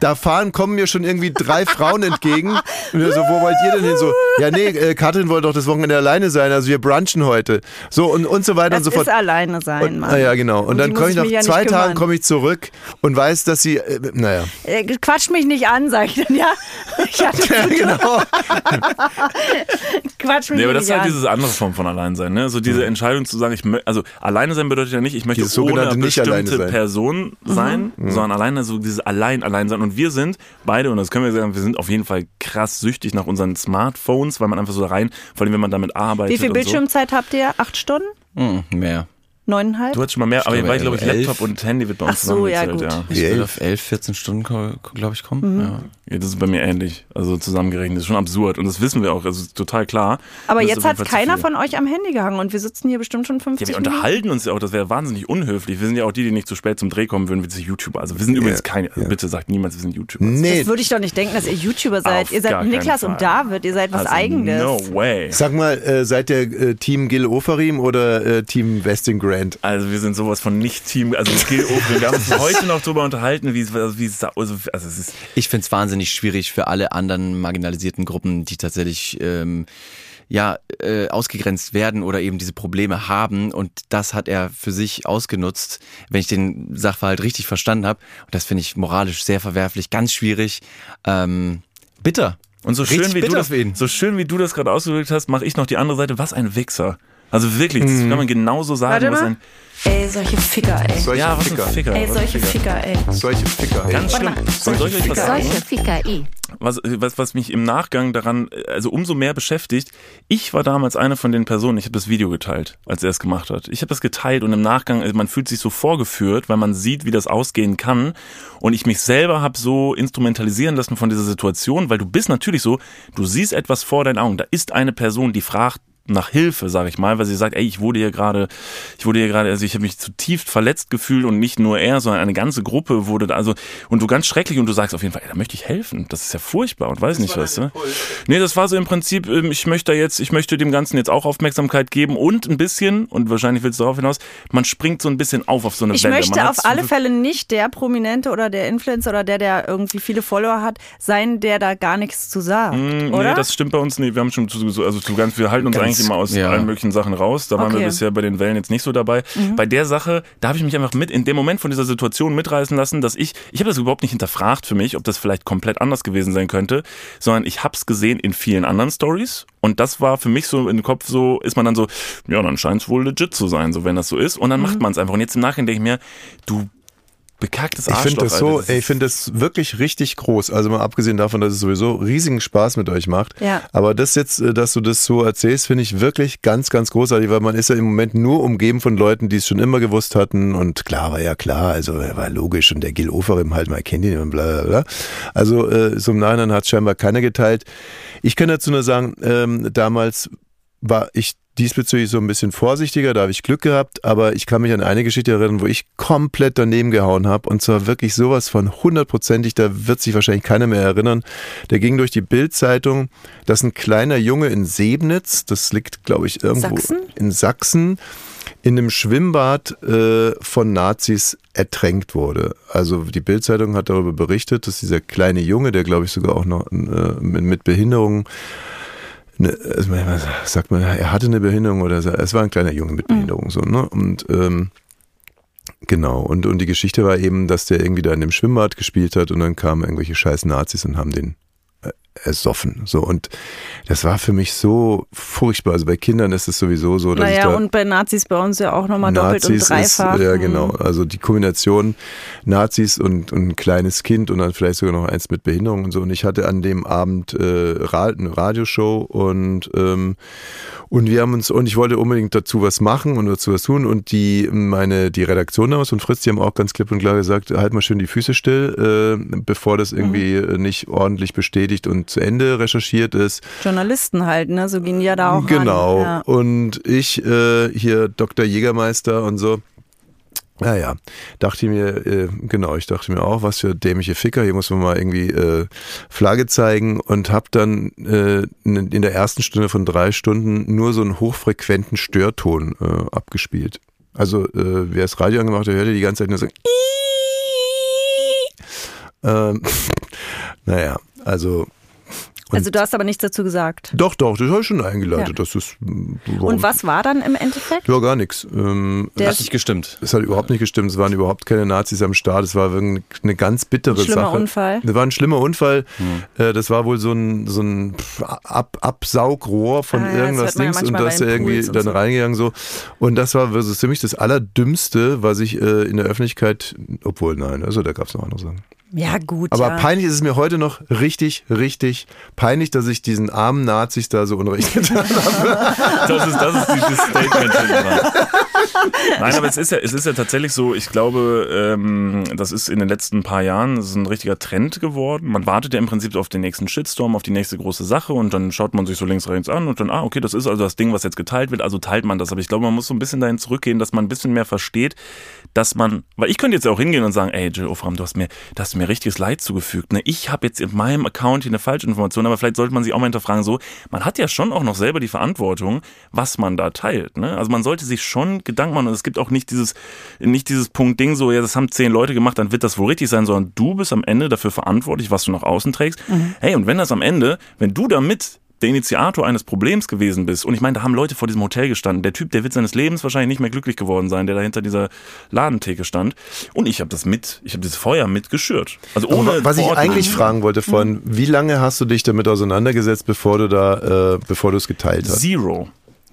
Da fahren, kommen mir schon irgendwie drei Frauen entgegen. Und so, wo wollt ihr denn hin? So, ja, nee, äh, Katrin wollte doch das Wochenende alleine sein, also wir brunchen heute. So, und, und so weiter
das
und so fort.
ist alleine sein,
Und,
Mann.
ah ja, genau. Und,
Um
dann komme ich nach
ja
zwei Tagen komme ich zurück und weiß, dass sie, äh, naja.
Äh, Quatsch mich nicht an, sag ich dann, ja. Ich hatte
Ja, genau.
Quatsch mich
Nee, aber
nicht
das ist halt
an.
diese andere Form von Alleinsein. Ne? So diese Entscheidung zu sagen, ich also alleine sein bedeutet ja nicht, ich möchte
Dieses
ohne
sogenannte nicht alleine
bestimmte
sein.
Person sein, sondern alleine so dieses allein allein sein. Und wir sind beide, und das können wir sagen, wir sind auf jeden Fall krass süchtig nach unseren Smartphones, weil man einfach so da rein, vor allem wenn man damit arbeitet.
Wie viel Bildschirmzeit habt ihr? Acht Stunden?
Hm, mehr.
Neuneinhalb?
So. Du hattest schon mal mehr, aber
glaube,
weil, glaube ich,
elf.
Laptop und Handy wird bei uns
Ach so, ja, gut.
ja.
Ich
elf?
11, 14 Stunden, glaube ich, kommen. Ja.
Ja. Das ist bei mir ähnlich. Also zusammengerechnet. Das ist schon absurd. Und das wissen wir auch. Das ist total klar.
Aber
Das
jetzt hat keiner von euch am Handy gehangen und wir sitzen hier bestimmt schon 50
Ja, wir
Minuten.
unterhalten uns ja auch, das wäre wahnsinnig unhöflich. Wir sind ja auch die, die nicht zu spät zum Dreh kommen würden, wie diese YouTuber. Also wir sind übrigens keine, also bitte sagt niemals, wir sind YouTuber.
Nee,
Das würde ich doch nicht denken, dass ihr YouTuber seid.
Auf
ihr seid
keinen
Niklas
Fall.
und David, ihr seid was
also,
Eigenes.
No way.
sag mal, äh, seid ihr äh, Team Gil Ofarim oder äh, Team Westing Grant?
Also wir sind sowas von nicht Team, also Skill Open. Wir haben uns heute noch drüber unterhalten, wie es, also, wie also, also es ist,
Ich finde es wahnsinnig schwierig für alle anderen marginalisierten Gruppen, die tatsächlich ähm, ja äh, ausgegrenzt werden oder eben diese Probleme haben. Und das hat er für sich ausgenutzt, wenn ich den Sachverhalt richtig verstanden habe. Und das finde ich moralisch sehr verwerflich, ganz schwierig. Ähm, bitter.
und so schön wie du das, so schön wie du das gerade ausgedrückt hast, mache ich noch die andere Seite. Was ein Wichser. Also wirklich, das kann man genauso sagen.
Warte
was ein,
Ey, solche Ficker, ey.
Solche
ja, was
Ficker.
ein Ficker.
Ey, solche Ficker, ey.
Solche Ficker. ey.
Ganz schlimm. Ich euch was sagen?
Solche Ficker, i.
was, was, was mich im Nachgang daran, also umso mehr beschäftigt, ich war damals eine von den Personen, ich habe das Video geteilt, als er es gemacht hat. Ich habe das geteilt und im Nachgang, also man fühlt sich so vorgeführt, weil man sieht, wie das ausgehen kann. Und ich mich selber habe so instrumentalisieren lassen von dieser Situation, weil du bist natürlich so, du siehst etwas vor deinen Augen, da ist eine Person, die fragt, nach Hilfe, sage ich mal, weil sie sagt, ey, ich wurde hier gerade, ich wurde hier gerade, also ich habe mich zutiefst verletzt gefühlt und nicht nur er, sondern eine ganze Gruppe wurde da, also und du ganz schrecklich und du sagst auf jeden Fall, ey, da möchte ich helfen. Das ist ja furchtbar und weiß nicht was. Ne? Nee, das war so im Prinzip, ähm, ich möchte da jetzt, ich möchte dem Ganzen jetzt auch Aufmerksamkeit geben und ein bisschen, und wahrscheinlich willst du darauf hinaus, man springt so ein bisschen auf auf so eine
Ich
Welle.
möchte
man
auf alle Fälle nicht der Prominente oder der Influencer oder der, der irgendwie viele Follower hat, sein, der da gar nichts zu sagt,
Mm,
oder?
Nee, das stimmt bei uns nicht. Wir haben schon zu, so- also zu ganz, wir halten uns
Ganz-
eigentlich immer aus
ja.
allen möglichen Sachen raus. Da waren wir
Okay.
bisher bei den Wellen jetzt nicht so dabei. Bei der Sache, da habe ich mich einfach mit in dem Moment von dieser Situation mitreißen lassen, dass ich, ich habe das überhaupt nicht hinterfragt für mich, ob das vielleicht komplett anders gewesen sein könnte, sondern ich habe es gesehen in vielen anderen Stories und das war für mich so in den Kopf so, ist man dann so, ja, dann scheint es wohl legit zu sein, so wenn das so ist und dann macht man es einfach und jetzt im Nachhinein denke ich mir, du bekacktes
Ich
Arschloch.
finde das so, ey, ich finde das wirklich richtig groß. Also mal abgesehen davon, dass es sowieso riesigen Spaß mit euch macht.
Ja.
Aber das jetzt, äh, dass du das so erzählst, finde ich wirklich ganz, ganz großartig, weil man ist ja im Moment nur umgeben von Leuten, die es schon immer gewusst hatten. Und klar war ja klar, also er war logisch und der Gil Oferim halt mal kennt ihn und bla bla bla. Also äh, so im Nachhinein hat scheinbar keiner geteilt. Ich kann dazu nur sagen, ähm, damals war ich diesbezüglich so ein bisschen vorsichtiger, da habe ich Glück gehabt, aber ich kann mich an eine Geschichte erinnern, wo ich komplett daneben gehauen habe und zwar wirklich sowas von hundertprozentig, da wird sich wahrscheinlich keiner mehr erinnern. Der ging durch die Bild-Zeitung, dass ein kleiner Junge in Sebnitz, das liegt glaube ich irgendwo
Sachsen?
in Sachsen, in einem Schwimmbad äh, von Nazis ertränkt wurde. Also die Bild-Zeitung hat darüber berichtet, dass dieser kleine Junge, der glaube ich sogar auch noch äh, mit, mit Behinderung Ne, also, was sagt man, er hatte eine Behinderung oder so, es war ein kleiner Junge mit Behinderung so, ne? Und ähm, genau, und, und die Geschichte war eben, dass der irgendwie da in dem Schwimmbad gespielt hat und dann kamen irgendwelche scheiß Nazis und haben den ersoffen. So, und das war für mich so furchtbar. Also bei Kindern ist es sowieso so, dass ich
naja,
da
und bei Nazis bei uns ja auch nochmal doppelt und dreifach.
Ist, ja,
Mhm.
genau. Also die Kombination Nazis und, und ein kleines Kind und dann vielleicht sogar noch eins mit Behinderung und so. Und ich hatte an dem Abend äh, eine Radioshow und ähm, und wir haben uns und ich wollte unbedingt dazu was machen und dazu was tun und die meine die Redaktion damals und Fritz, die haben auch ganz klipp und klar gesagt, halt mal schön die Füße still, äh, bevor das irgendwie
Mhm.
nicht ordentlich bestätigt und zu Ende recherchiert ist.
Journalisten halt, ne? So gehen die ja da auch
Genau.
Ja.
Und ich äh, hier Dr. Jägermeister und so. Naja, dachte ich mir, äh, genau, ich dachte mir auch, was für dämliche Ficker, hier muss man mal irgendwie äh, Flagge zeigen und habe dann äh, in in der ersten Stunde von drei Stunden nur so einen hochfrequenten Störton äh, abgespielt. Also äh, wer das Radio angemacht hat, hörte die ganze Zeit nur so ähm, naja, also
Also du hast aber nichts dazu gesagt.
doch, doch, das habe ich schon eingeleitet.
Ja.
Das ist,
Und was war dann im Endeffekt?
Ja, gar nichts. Ähm,
Der
Hat nicht gestimmt.
es hat überhaupt nicht gestimmt. Es waren überhaupt keine Nazis am Start. Es war eine ganz bittere
Ein schlimmer
Sache.
Unfall.
Das war ein schlimmer Unfall. Äh, Das war wohl so ein, so ein Ab Absaugrohr von
Ah ja, das
irgendwas
hört man ja
Dings und da ist er irgendwie
und
dann
so.
reingegangen so. Und das war so ziemlich das Allerdümmste, was ich äh, in der Öffentlichkeit, obwohl nein, also da gab es noch andere Sachen.
Ja, gut.
Aber
ja.
peinlich ist es mir heute noch richtig, richtig peinlich, dass ich diesen armen Nazis da so unrecht getan habe.
Das ist, das ist dieses Statement hinten dran. Nein, aber es ist ja, es ist ja tatsächlich so, ich glaube, ähm, das ist in den letzten paar Jahren ist ein richtiger Trend geworden. Man wartet ja im Prinzip auf den nächsten Shitstorm, auf die nächste große Sache und dann schaut man sich so links, rechts an und dann, ah, okay, das ist also das Ding, was jetzt geteilt wird, also teilt man das. Aber ich glaube, man muss so ein bisschen dahin zurückgehen, dass man ein bisschen mehr versteht, dass man, weil ich könnte jetzt auch hingehen und sagen, ey, Jill Ofram, du hast mir, du hast mir richtiges Leid zugefügt. Ne? Ich habe jetzt in meinem Account hier eine Falschinformation, aber vielleicht sollte man sich auch mal hinterfragen, so, man hat ja schon auch noch selber die Verantwortung, was man da teilt. Ne? Also man sollte sich schon Gedanken machen und es gibt auch nicht dieses, nicht dieses Punkt Ding so, ja, das haben zehn Leute gemacht, dann wird das wohl richtig sein, sondern du bist am Ende dafür verantwortlich, was du nach außen trägst. Hey, und wenn das am Ende, wenn du damit der Initiator eines Problems gewesen bist. Und ich meine, da haben Leute vor diesem Hotel gestanden. Der Typ, der wird seines Lebens wahrscheinlich nicht mehr glücklich geworden sein, der da hinter dieser Ladentheke stand. Und ich habe das mit, ich habe dieses Feuer mit geschürt. Also ohne
Was ich eigentlich fragen wollte von, wie lange hast du dich damit auseinandergesetzt, bevor du da, äh, bevor du es geteilt hast?
Zero.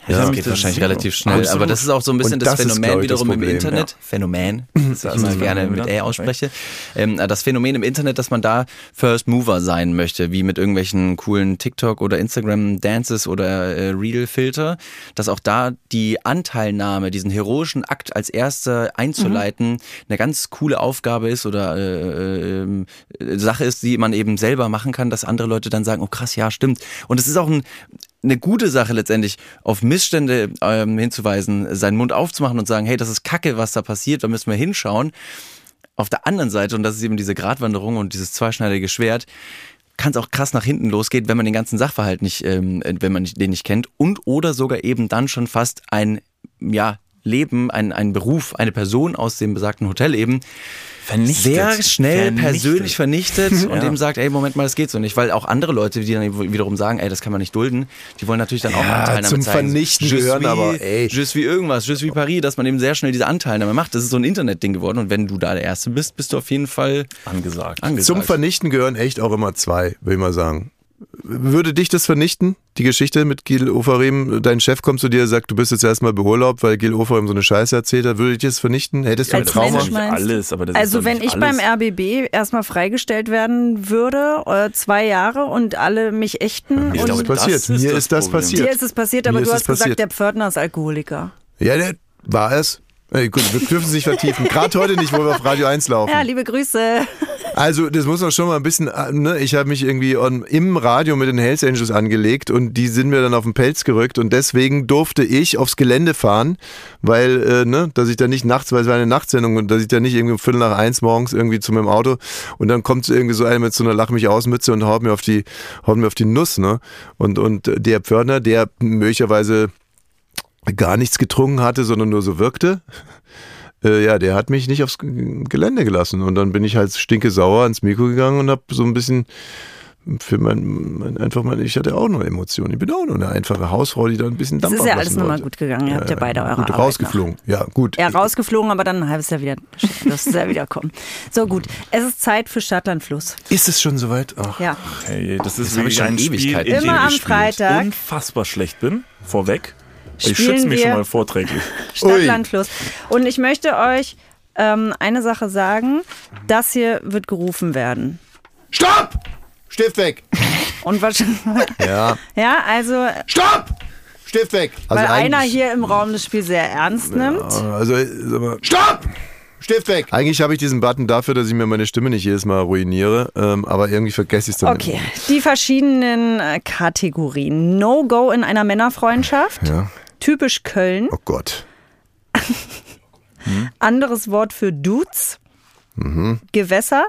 Ja, das geht wahrscheinlich
Zero.
relativ schnell.
Absolut.
Aber das ist auch so ein bisschen das,
das ist,
Phänomen
glaub ich, das
wiederum im
Problem,
Internet. Phänomen, das ich immer
ist
gerne mit
ja,
R ausspreche. Ähm, das Phänomen im Internet, dass man da First Mover sein möchte, wie mit irgendwelchen coolen TikTok oder Instagram Dances oder äh, Reel Filter, dass auch da die Anteilnahme, diesen heroischen Akt als erster einzuleiten, eine ganz coole Aufgabe ist oder äh, äh, äh, Sache ist, die man eben selber machen kann, dass andere Leute dann sagen, oh krass, ja, stimmt. Und es ist auch ein eine gute Sache letztendlich, auf Missstände ähm, hinzuweisen, seinen Mund aufzumachen und sagen, hey, das ist Kacke, was da passiert, da müssen wir hinschauen. Auf der anderen Seite, und das ist eben diese Gratwanderung und dieses zweischneidige Schwert, kann es auch krass nach hinten losgehen, wenn man den ganzen Sachverhalt nicht, ähm, wenn man den nicht kennt und oder sogar eben dann schon fast ein, ja, Leben, ein, ein Beruf, eine Person aus dem besagten Hotel eben
Vernichtet.
sehr schnell
Vernichtet.
persönlich vernichtet und
Ja.
eben sagt, ey, Moment mal, das geht so nicht. Weil auch andere Leute, die dann wiederum sagen, ey, das kann man nicht dulden, die wollen natürlich dann auch
Ja,
Anteilnahme
zum
zeigen.
Vernichten
Je
gehören
suis-
aber, ey.
Je suis irgendwas, je suis Paris, dass man eben sehr schnell diese Anteilnahme macht. Das ist so ein Internetding geworden und wenn du da der Erste bist, bist du auf jeden Fall
angesagt.
angesagt.
Zum Vernichten gehören echt auch immer zwei, will ich mal sagen. Würde dich das vernichten, die Geschichte mit Gil Ofarim? Dein Chef kommt zu dir und sagt, du bist jetzt erstmal beurlaubt, weil Gil Ofarim so eine Scheiße erzählt hat. Würde dich das vernichten? Hättest du ein Trauma?
Alles, aber das ist
Also wenn ich
alles.
beim RBB erstmal freigestellt werden würde, äh, zwei Jahre und alle mich ächten
Ich
und
glaube,
ist passiert.
das ist
Mir
das
ist das passiert.
dir ist es passiert, aber
Mir
du hast
passiert.
gesagt, der Pförtner ist Alkoholiker.
Ja, der war es. Ey, gut, wir dürfen es nicht vertiefen. Gerade heute nicht, wo wir auf Radio 1 laufen.
Ja, liebe Grüße.
Also, das muss man schon mal ein bisschen, äh, ne? ich habe mich irgendwie on, im Radio mit den Hells Angels angelegt und die sind mir dann auf den Pelz gerückt und deswegen durfte ich aufs Gelände fahren, weil, äh, ne, dass ich da nicht nachts, weil es war eine Nachtsendung und dass ich da nicht irgendwie um Viertel nach eins morgens irgendwie zu meinem Auto und dann kommt irgendwie so einer mit so einer Lach mich aus Mütze und haut mir auf die, haut mir auf die Nuss, ne? Und, und der Pförtner, der möglicherweise gar nichts getrunken hatte, sondern nur so wirkte, äh, ja, der hat mich nicht aufs Gelände gelassen. Und dann bin ich halt stinke sauer ans Mikro gegangen und habe so ein bisschen für mein, mein einfach mal, ich hatte auch noch Emotionen. Ich bin auch nur eine einfache Hausfrau, die da ein bisschen
Das
Dampf
ist ja alles nochmal gut gegangen. Ihr habt ja beide eure
Gut,
Arbeit
rausgeflogen. Ja, gut.
Ja, rausgeflogen, aber dann ein halbes Jahr wieder. Das ist ja wiederkommen. So gut, es ist Zeit für Stadtlandfluss.
Ist es schon soweit? Ach.
Ja.
Hey, das ist
Das
wirklich
schon
ein Spiel,
Immer
ich
am. Freitag.
unfassbar schlecht bin. Vorweg. Ich
Spielen
schütze mich
wir-
schon mal vorträglich.
Stadt, Land, Fluss. Und ich möchte euch ähm, eine Sache sagen. Das hier wird gerufen werden.
Stopp! Stift weg!
Und wahrscheinlich,
Ja.
ja, also,
Stopp! Stift weg! Also
weil einer hier im Raum das Spiel sehr ernst nimmt.
Also, sag mal, Stopp! Stift weg. Eigentlich habe ich diesen Button dafür, dass ich mir meine Stimme nicht jedes Mal ruiniere, ähm, aber irgendwie vergesse ich es dann.
Okay, die verschiedenen äh, Kategorien. No-Go in einer Männerfreundschaft.
Ja.
Typisch Köln.
Oh Gott.
Anderes Wort für Dudes.
Mhm.
Gewässer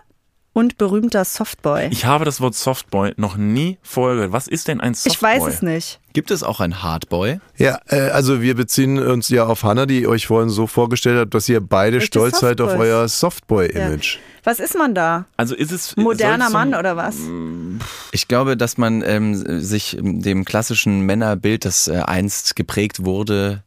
und berühmter Softboy.
Ich habe das Wort Softboy noch nie vorher gehört. Was ist denn ein Softboy?
Ich weiß es nicht.
Gibt es auch ein Hardboy?
Ja, äh, also wir beziehen uns ja auf Hannah, die euch vorhin so vorgestellt hat, dass ihr beide
Echte
stolz seid auf
Softboys.
euer Softboy-Image.
Was ist man da?
Also ist es
Moderner
soll's
Mann oder was?
Ich glaube, dass man ähm, sich dem klassischen Männerbild, das äh, einst geprägt wurde,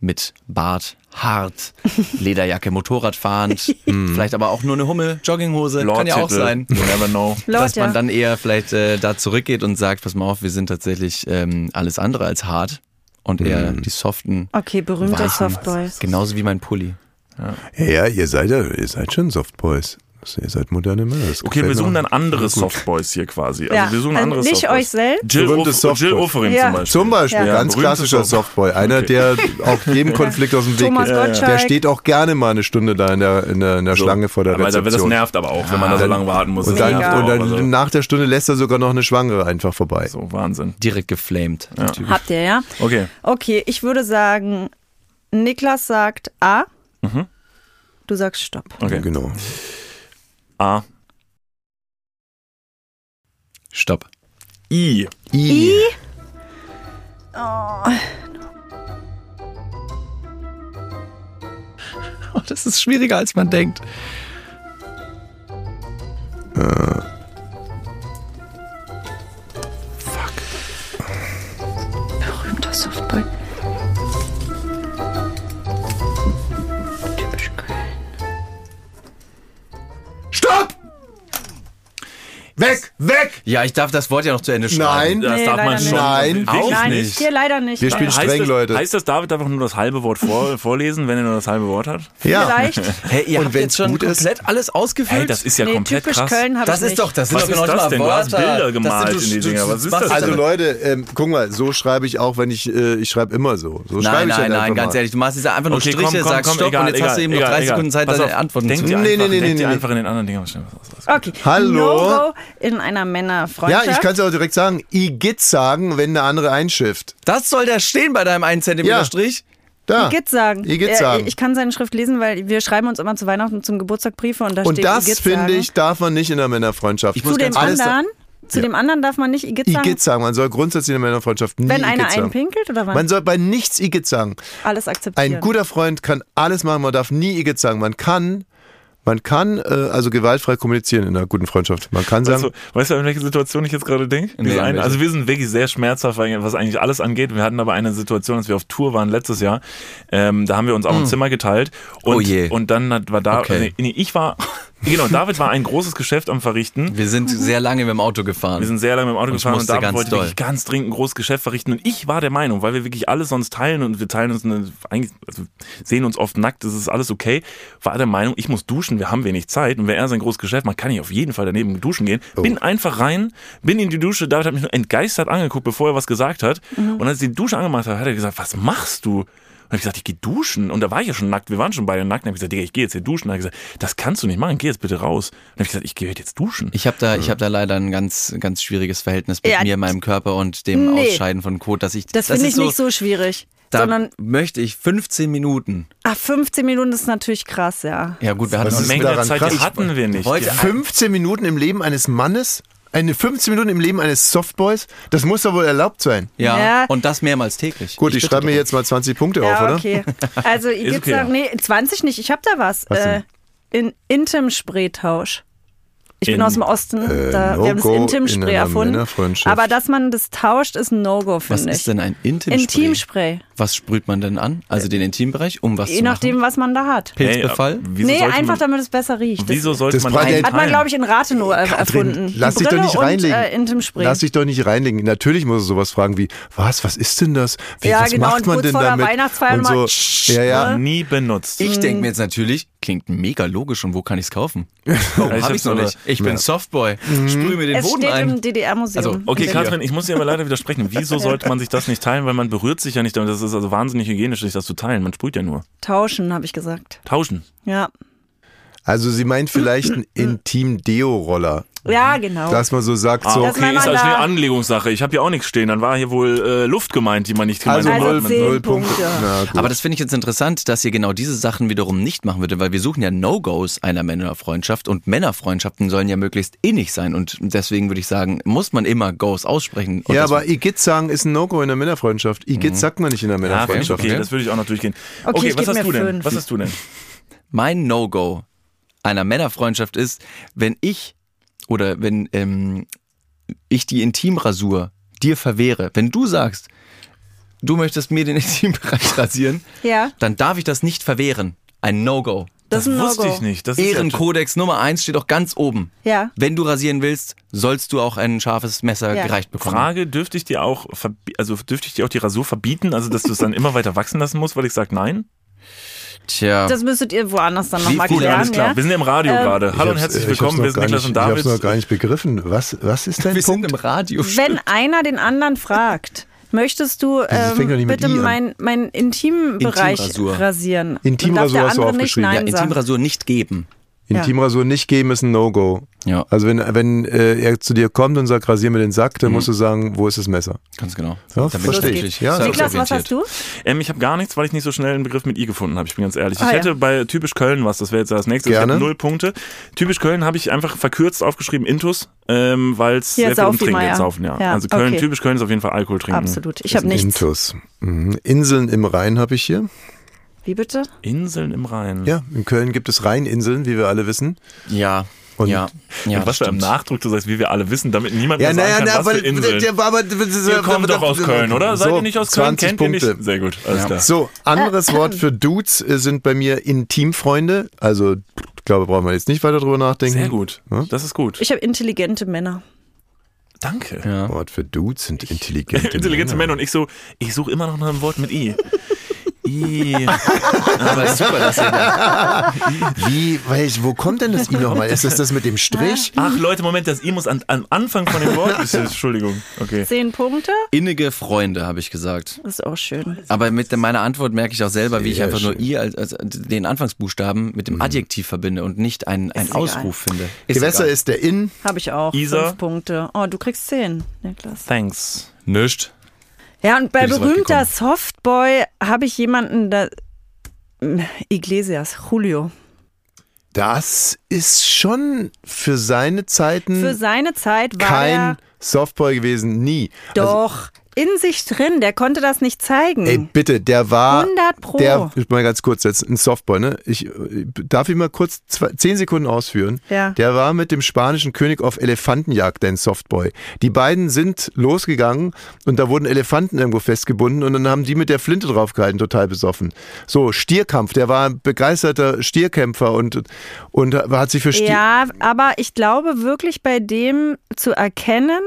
mit Bart, hart, Lederjacke, Motorradfahrend, vielleicht aber auch nur eine Hummel, Jogginghose, kann ja auch sein.
You never know.
Lord,
dass man
ja.
dann eher vielleicht äh, da zurückgeht und sagt, pass mal auf, wir sind tatsächlich ähm, alles andere als hart und eher die soften,
Okay, berühmter
weichen,
Softboy.
genauso wie mein Pulli.
Ja, ja, ihr seid ja, ihr seid schon Softboys. Ihr seid moderne Männer. Das
Okay,
gefällt
wir suchen dann andere. Softboys hier quasi. Also
Ja,
wir suchen
also
andere
nicht
Softboys.
euch selbst.
Jill,
Softboy.
Jill Offering
Ja.
zum Beispiel.
Zum Beispiel,
Ja.
ganz klassischer
Soft-
Softboy. Einer,
Okay.
der auch jedem Konflikt aus dem Weg
Thomas
geht.
Gottschalk.
Der steht auch gerne mal eine Stunde da in der, in der, in der
So.
Schlange vor der
Aber
Rezeption.
das nervt aber auch, wenn man da so lange warten muss.
und dann, und dann
Also,
nach der Stunde lässt er sogar noch eine Schwangere einfach vorbei.
so, Wahnsinn.
Direkt geflamed. Typ.
Habt ihr, ja?
Okay.
Okay, ich würde sagen, Niklas sagt A. Du sagst Stopp.
okay.
Genau.
A.
Stopp.
I.
I.
Oh, das ist schwieriger, als man denkt.
Berühmter
Weg! Weg!
Ja, ich darf das Wort ja noch zu Ende schreiben.
Nein.
Das
Nee,
darf man schon.
Nein.
Auch
Nein,
nicht.
hier leider nicht.
Wir spielen
Heißt
streng,
das,
Leute.
heißt das, David darf einfach nur das halbe Wort vor, vorlesen, wenn er nur das halbe Wort hat?
Ja.
Vielleicht.
Hey, ihr
Und
habt jetzt schon
gut ist-
komplett alles ausgefüllt?
Hey, das ist ja
nee,
komplett
typisch
krass.
Köln
das ist doch, das sind
Was
doch
ist
noch nicht
das denn? Du hast
Wörter.
Bilder gemalt in die Dinger. Was ist das
Also Leute, ähm, guck mal, so schreibe ich auch, wenn ich, äh, ich schreibe immer so. So schreibe
Nein,
ich
nein,
halt
nein, ganz ehrlich, du machst jetzt einfach nur
Okay,
Striche, sagst Stopp und jetzt hast du eben noch
egal,
30
egal.
Sekunden Zeit, deine Antworten zu.
Nee,
einfach,
nee, nee,
denk
nee,
dir
nee.
einfach in den anderen Dingen was was- was-
Okay.
Hallo?
In einer
Ja,
Männerfreundschaft.
ich kann es auch direkt sagen. Igitt sagen, wenn der andere einschifft.
Das soll da stehen bei deinem 1 cm
Ja.
Strich?
Da.
Igitt sagen.
Igitt
Äh,
sagen.
Ich kann seine Schrift lesen, weil wir schreiben uns immer zu Weihnachten und zum Geburtstag Briefe und da
Und
steht
das,
Igitt
finde ich, darf man nicht in der Männerfreundschaft.
Ich
Zu
muss
dem
ganz
anderen, zu
Ja.
dem anderen darf man nicht Igitt sagen,
Igitt sagen. Man soll grundsätzlich in der Männerfreundschaft nie
wenn einer
Igitt sagen.
einpinkelt oder wann?
Man soll bei nichts Igitt sagen.
Alles akzeptieren.
Ein guter Freund kann alles machen, man darf nie Igitt sagen. Man kann, man kann äh, also gewaltfrei kommunizieren in einer guten Freundschaft. Man kann sagen,
Weißt du, weißt du, an welche Situation ich jetzt gerade denke?
Nee,
eine- also wir sind wirklich sehr schmerzhaft, was eigentlich alles angeht. Wir hatten aber eine Situation, als wir auf Tour waren letztes Jahr. Ähm, da haben wir uns auch ein Zimmer geteilt. Und,
Oh je.
und dann war da,
Okay.
nee, nee, ich war, genau, David war ein großes Geschäft am Verrichten.
Wir sind sehr lange mit dem Auto gefahren.
Wir sind sehr lange mit dem Auto
Und
gefahren und David
ganz
wollte
doll.
wirklich ganz dringend ein großes Geschäft verrichten. Und ich war der Meinung, weil wir wirklich alles sonst teilen und wir teilen uns eine, eigentlich, also sehen uns oft nackt, das ist alles okay, war der Meinung, ich muss duschen, wir haben wenig Zeit und wenn er sein großes Geschäft macht, kann ich auf jeden Fall daneben duschen gehen.
Oh.
Bin einfach rein, bin in die Dusche, David hat mich nur entgeistert angeguckt, bevor er was gesagt hat.
Mhm.
Und als ich die Dusche angemacht habe, hat er gesagt, was machst du? Und hab ich gesagt, ich gehe duschen. Und da war ich ja schon nackt, wir waren schon beide nackt. Und hab ich gesagt, Digga, ich gehe jetzt hier duschen. Und hat gesagt, das kannst du nicht machen, geh jetzt bitte raus. Und hab ich gesagt, ich gehe jetzt duschen.
Ich habe da, ich hab da leider ein ganz, ganz schwieriges Verhältnis mit
Ja,
mir, meinem Körper und dem
nee.
Ausscheiden von Kot, dass ich
das finde
ist
ich nicht so schwierig.
Da
sondern,
möchte ich 15 Minuten.
ach, 15 Minuten ist natürlich krass, ja.
Ja gut, wir hatten
ist
Menge Zeit
krass?
die hatten wir nicht.
Heute-
15 Minuten im Leben eines Mannes? Eine 15 Minuten im Leben eines Softboys? Das muss doch wohl erlaubt sein.
ja,
Ja.
und das mehrmals täglich.
Gut, ich,
bitte
schreibe mir jetzt mal 20 Punkte auf,
Ja,
oder?
okay. Also, Igitt
okay.
sagen, nee, 20 nicht, ich hab da was.
Was
äh, in Intim-Spraytausch. Ich bin
In-
aus dem Osten,
Äh,
da, wir haben das
in
Intim-Spray
einer
erfunden. Aber dass man das tauscht, ist ein No-Go,
Was
finde ich.
ist denn ein Intimspray?
Intimspray.
Was sprüht man denn an? Also den Intimbereich, um was
Je
zu
nachdem,
machen?
was man da hat.
Pilzbefall?
Hey, wieso
nee, einfach
man,
damit es besser riecht.
Wieso
das
sollte
Das
man einen
hat man, glaube ich, in Rathenow äh, erfunden.
Lass dich doch nicht reinlegen.
Und, äh, Intimspray.
Lass dich doch nicht reinlegen. Natürlich muss er sowas fragen wie, was, was ist denn das? Wie,
Ja,
was
genau,
macht
und
man
kurz
denn
vor der
damit?
Weihnachtsfeier
und
mal
so. Ja, ja.
nie benutzt.
Ich denke mir jetzt natürlich, klingt mega logisch und wo kann ich es kaufen? Warum
Ich
habe ich noch nicht? Ich bin Softboy. Sprühe mir den
es
Boden
steht
ein.
im DDR-Museum.
Also,
Okay,
In
Katrin, ich muss dir aber leider widersprechen. Wieso sollte man sich das nicht teilen? Weil man berührt sich ja nicht damit. Das ist also wahnsinnig hygienisch, sich das zu teilen. Man sprüht ja nur.
Tauschen, habe ich gesagt.
Tauschen.
Ja.
Also sie meint vielleicht einen Intim-Deo-Roller.
Ja, genau.
Dass man so sagt, so,
Das
Okay, ist also eine Anlegungssache. Ich habe hier auch nichts stehen. Dann war hier wohl äh, Luft gemeint, die man nicht
also
gemeinsam
Also
null,
zehn
null Punkte. Gut.
Aber das finde ich jetzt interessant, dass ihr genau diese Sachen wiederum nicht machen würdet, weil wir suchen ja No-Gos einer Männerfreundschaft und Männerfreundschaften sollen ja möglichst innig sein und deswegen würde ich sagen, muss man immer Goes aussprechen. Und
ja, aber Igitt sagen ist ein No-Go in der Männerfreundschaft. Igitt sagt man nicht in der
Ja,
Männerfreundschaft.
okay,
okay.
das würde ich auch noch durchgehen.
Okay,
Okay, was hast du denn? Was hast du denn?
mein No-Go einer Männerfreundschaft ist, wenn ich oder wenn ähm, ich die Intimrasur dir verwehre, wenn du sagst, du möchtest mir den Intimbereich rasieren,
Ja,
dann darf ich das nicht verwehren. Ein No-Go.
das, ein
wusste ich nicht. Das ist ja
Ehrenkodex Nummer eins steht auch ganz oben.
Ja.
Wenn du rasieren willst, sollst du auch ein scharfes Messer
Ja.
gereicht bekommen.
Frage, dürfte ich dir auch also dürfte ich dir auch die Rasur verbieten, also dass du es dann immer weiter wachsen lassen musst, weil ich sage nein?
Tja.
Das müsstet ihr woanders dann nochmal klären.
alles klar.
Ja?
Wir sind im Radio
Ähm,
gerade. Hallo und
Ich
herzlich
ich
willkommen. Wir sind Niklas
nicht-
und
Ich hab's
David.
noch gar nicht begriffen. Was, was ist dein
wir sind
Punkt?
im Radio.
Wenn einer den anderen fragt, möchtest du ähm, bitte meinen mein Intimbereich
Intimrasur.
rasieren?
Intimrasur
Dann darf der
hast du aufgeschrieben.
Nein
ja. Intimrasur nicht geben.
Ja.
Intimrasur nicht geben ist ein No-Go.
Ja,
Also wenn, wenn äh, er zu dir kommt und sagt, rasier mir den Sack, dann musst du sagen, wo ist das Messer?
ganz genau.
Ja,
ich
verstehe ich. Ja,
Niklas, was hast du?
Ähm, ich habe gar nichts, weil ich nicht so schnell einen Begriff mit I gefunden habe. Ich bin ganz ehrlich.
Ah,
ich
ja.
hätte bei typisch Köln was. Das wäre jetzt das nächste. Ich
Gerne.
habe null Punkte. Typisch Köln habe ich einfach verkürzt aufgeschrieben Intus, ähm, weil es sehr viel um Trinkgeld
Meier.
saufen. Ja.
Ja,
Also Köln,
okay.
typisch Köln ist auf jeden Fall Alkohol trinken.
Absolut. Ich habe nichts.
Intus. Mhm. Inseln im Rhein habe ich hier.
Wie bitte?
Inseln im Rhein.
Ja, in Köln gibt es Rheininseln, wie wir alle wissen.
Ja,
Und-
ja, ja.
und was für ein
stimmt.
Nachdruck du sagst, wie wir alle wissen, damit niemand
Ja,
mehr sagen
naja,
kann,
na,
was
aber,
für Inseln.
der, aber,
Ihr kommt doch aus Köln, oder? Seid
So,
ihr nicht aus Köln?
20
Kennt ihr
Punkte.
nicht? Sehr gut, alles
Ja.
klar.
So, anderes Wort für Dudes äh, sind bei mir Intimfreunde. Also, ich glaube, brauchen wir jetzt nicht weiter drüber nachdenken.
Sehr gut.
Ja?
Das ist gut.
Ich habe intelligente Männer.
Danke.
Ja.
Wort für Dudes sind intelligente,
Intelligente Männer und ich so, ich suche immer noch nach einem Wort mit I. I.
Aber super, dass ihr da
Wie, wo kommt denn das I nochmal? Ist das das mit dem Strich?
Ach Leute, Moment, das I muss an, am Anfang von dem Wort. Ist, Entschuldigung. Okay.
Zehn Punkte?
innige Freunde, habe ich gesagt.
Das ist auch schön.
Aber mit meiner Antwort merke ich auch selber, wie ich
Sehr
einfach nur
schön.
I als, als den Anfangsbuchstaben mit dem Adjektiv verbinde und nicht ein, ein
Ist egal.
Ausruf finde. Ist
Gewässer
egal.
ist der In.
Habe ich auch.
Isa?
Fünf Punkte. Oh, du kriegst zehn, Niklas.
Thanks.
Nischt.
Ja, und bei berühmter. Softboy habe ich jemanden, da. Iglesias, Julio.
Das ist schon für seine Zeiten
Für seine Zeit war
kein
er
Softboy gewesen, nie. Also,
doch in sich drin. Der konnte das nicht zeigen.
Ey, bitte, der war
100 Pro.
der, ich mal ganz kurz jetzt, ein Softboy, ne? Ich darf ich mal kurz zwei, zehn Sekunden ausführen.
Ja.
Der war mit dem spanischen König auf Elefantenjagd, ein Softboy. Die beiden sind losgegangen und da wurden Elefanten irgendwo festgebunden und dann haben die mit der Flinte draufgehalten, total besoffen. So, Stierkampf, der war ein begeisterter Stierkämpfer und, und hat sich für Stier.
Ja, aber ich glaube wirklich bei dem zu erkennen,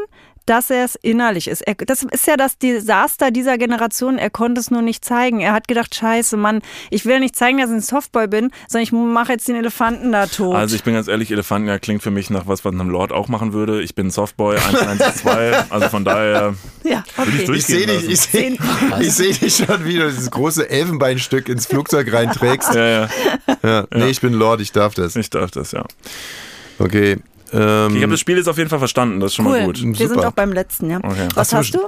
dass er es innerlich ist. Er, das ist ja das Desaster dieser Generation. Er konnte es nur nicht zeigen. Er hat gedacht, scheiße, Mann, ich will nicht zeigen, dass ich ein Softboy bin, sondern ich mache jetzt den Elefanten da tot.
Also ich bin ganz ehrlich, Elefanten klingt für mich nach was, was ein Lord auch machen würde. Ich bin Softboy 1112, also von daher
ja, okay.
Ich sehe
durchgehen
dich, ich sehe ich seh dich schon, wie du dieses große Elfenbeinstück ins Flugzeug reinträgst.
Ja, ja,
Ja, nee, ich bin Lord, ich darf das.
ich darf das, ja.
Okay. Ähm,
Ich habe das Spiel jetzt auf jeden Fall verstanden, das ist schon mal
Cool.
gut.
Wir sind
Super.
doch beim letzten, ja.
Okay.
Was hast du?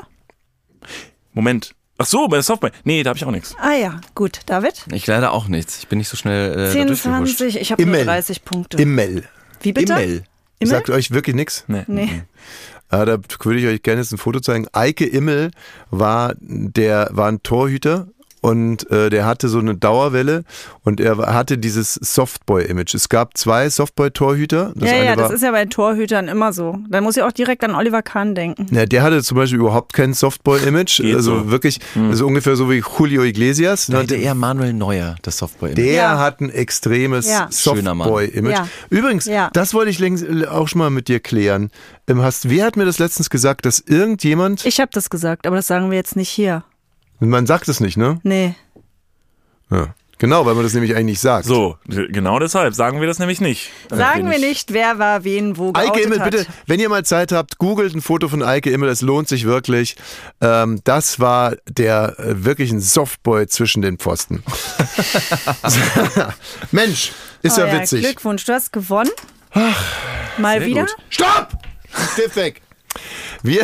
Moment. Ach so, bei der Softboy. Nee, da habe ich auch nichts.
Ah ja, gut. David?
Ich leider auch nichts. Ich bin nicht so schnell äh, da
10,
durchgehuscht.
20, ich habe nur
Immel.
30 Punkte.
Immel.
Wie bitte?
Immel.
Immel?
Sagt euch wirklich nichts?
Nee.
Nee.
Ah, da würde ich euch gerne jetzt ein Foto zeigen. Eike Immel war der war ein Torhüter und äh, der hatte so eine Dauerwelle und er hatte dieses Softboy-Image. Es gab zwei Softboy-Torhüter. Das
Ja,
eine
ja, das ist ja bei Torhütern immer so. Da muss ich auch direkt an Oliver Kahn denken.
ja, der hatte zum Beispiel überhaupt kein Softboy-Image. Also
so.
wirklich, also ungefähr so wie Julio Iglesias.
Da hätte eher Manuel Neuer, das Softboy.
Der
Ja.
hat ein extremes
Ja.
Softboy-Image.
Ja.
Übrigens,
Ja.
das wollte ich längst auch schon mal mit dir klären. Ähm, Hast, wer hat mir das letztens gesagt, dass irgendjemand,
Ich habe das gesagt, aber das sagen wir jetzt nicht hier.
Man sagt es nicht, ne?
Nee.
Ja. Genau, weil man das nämlich eigentlich nicht sagt.
So, genau deshalb sagen wir das nämlich nicht.
Sagen wir nicht, wer war wen wo
Eike Immel,
hat.
bitte, wenn ihr mal Zeit habt, googelt ein Foto von Eike Immel, es lohnt sich wirklich. Ähm, das war der äh, wirklich ein Softboy zwischen den Pfosten. Mensch, Ist
Oh
ja witzig.
Glückwunsch, du hast gewonnen. Mal
sehr
wieder.
gut.
Stopp! Stift weg. Wir,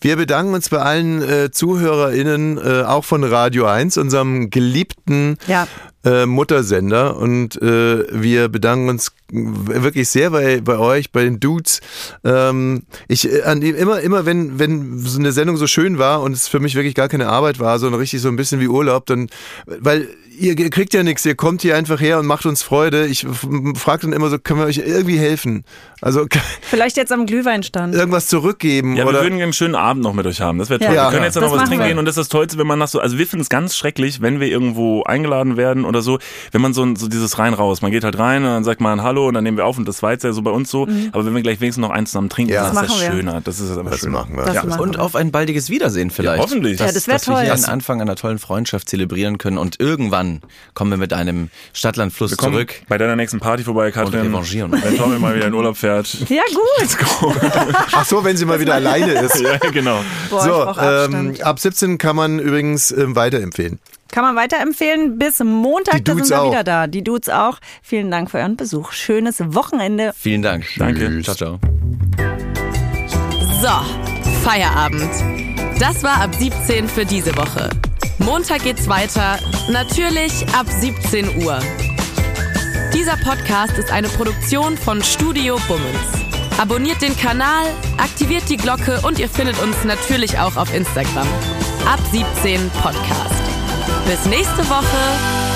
wir bedanken uns bei allen äh, ZuhörerInnen, äh, auch von Radio 1, unserem geliebten
Ja.
äh, Muttersender. Und äh, wir bedanken uns wirklich sehr bei, bei euch, bei den Dudes. Ähm, ich äh, an die, immer, immer wenn, wenn so eine Sendung so schön war und es für mich wirklich gar keine Arbeit war, sondern richtig so ein bisschen wie Urlaub, dann, weil ihr, ihr kriegt ja nichts, ihr kommt hier einfach her und macht uns Freude. Ich frage dann immer so, können wir euch irgendwie helfen? Also
Vielleicht jetzt am Glühweinstand.
irgendwas zurückgeben
Ja, wir
oder
würden einen schönen Abend noch mit euch haben. Das wäre toll.
Ja.
wir können jetzt ja noch
Das
was trinken
wir.
gehen und das ist das Tollste, wenn man nach so, also wir finden es ganz schrecklich, wenn wir irgendwo eingeladen werden oder so, wenn man so, so dieses rein raus, man geht halt rein und dann sagt man Hallo und dann nehmen wir auf und das war jetzt ja so bei uns so, aber wenn wir gleich wenigstens noch eins zusammen trinken,
Ja.
dann
Das
ist das
wir.
schöner. Das ist einfach
das
schöner.
machen wir.
Das
Ja.
machen
Und
wir.
auf ein baldiges Wiedersehen vielleicht.
Ja, hoffentlich.
Ja, das wär
dass wir
toll.
hier einen Anfang einer tollen Freundschaft zelebrieren können und irgendwann kommen wir mit einem Stadtlandfluss zurück.
bei deiner nächsten Party vorbei, Katrin.
revanchieren.
Wenn Tommy mal wieder in Urlaub fährt.
Ja, gut.
Ach so, wenn sie mal wieder alleine ist.
ja, genau.
Boah,
So, ähm, ab 17 kann man übrigens ähm, weiterempfehlen.
Kann man weiterempfehlen. Bis Montag,
Die
da sind wir
auch.
wieder da. Die Dudes auch. Vielen Dank für euren Besuch. Schönes Wochenende.
Vielen Dank.
Danke.
Ciao, ciao.
So, Feierabend. Das war ab 17 für diese Woche. Montag geht's weiter, natürlich ab 17 Uhr. Dieser Podcast ist eine Produktion von Studio Bummens. Abonniert den Kanal, aktiviert die Glocke und ihr findet uns natürlich auch auf Instagram. Ab 17 Podcast. Bis nächste Woche.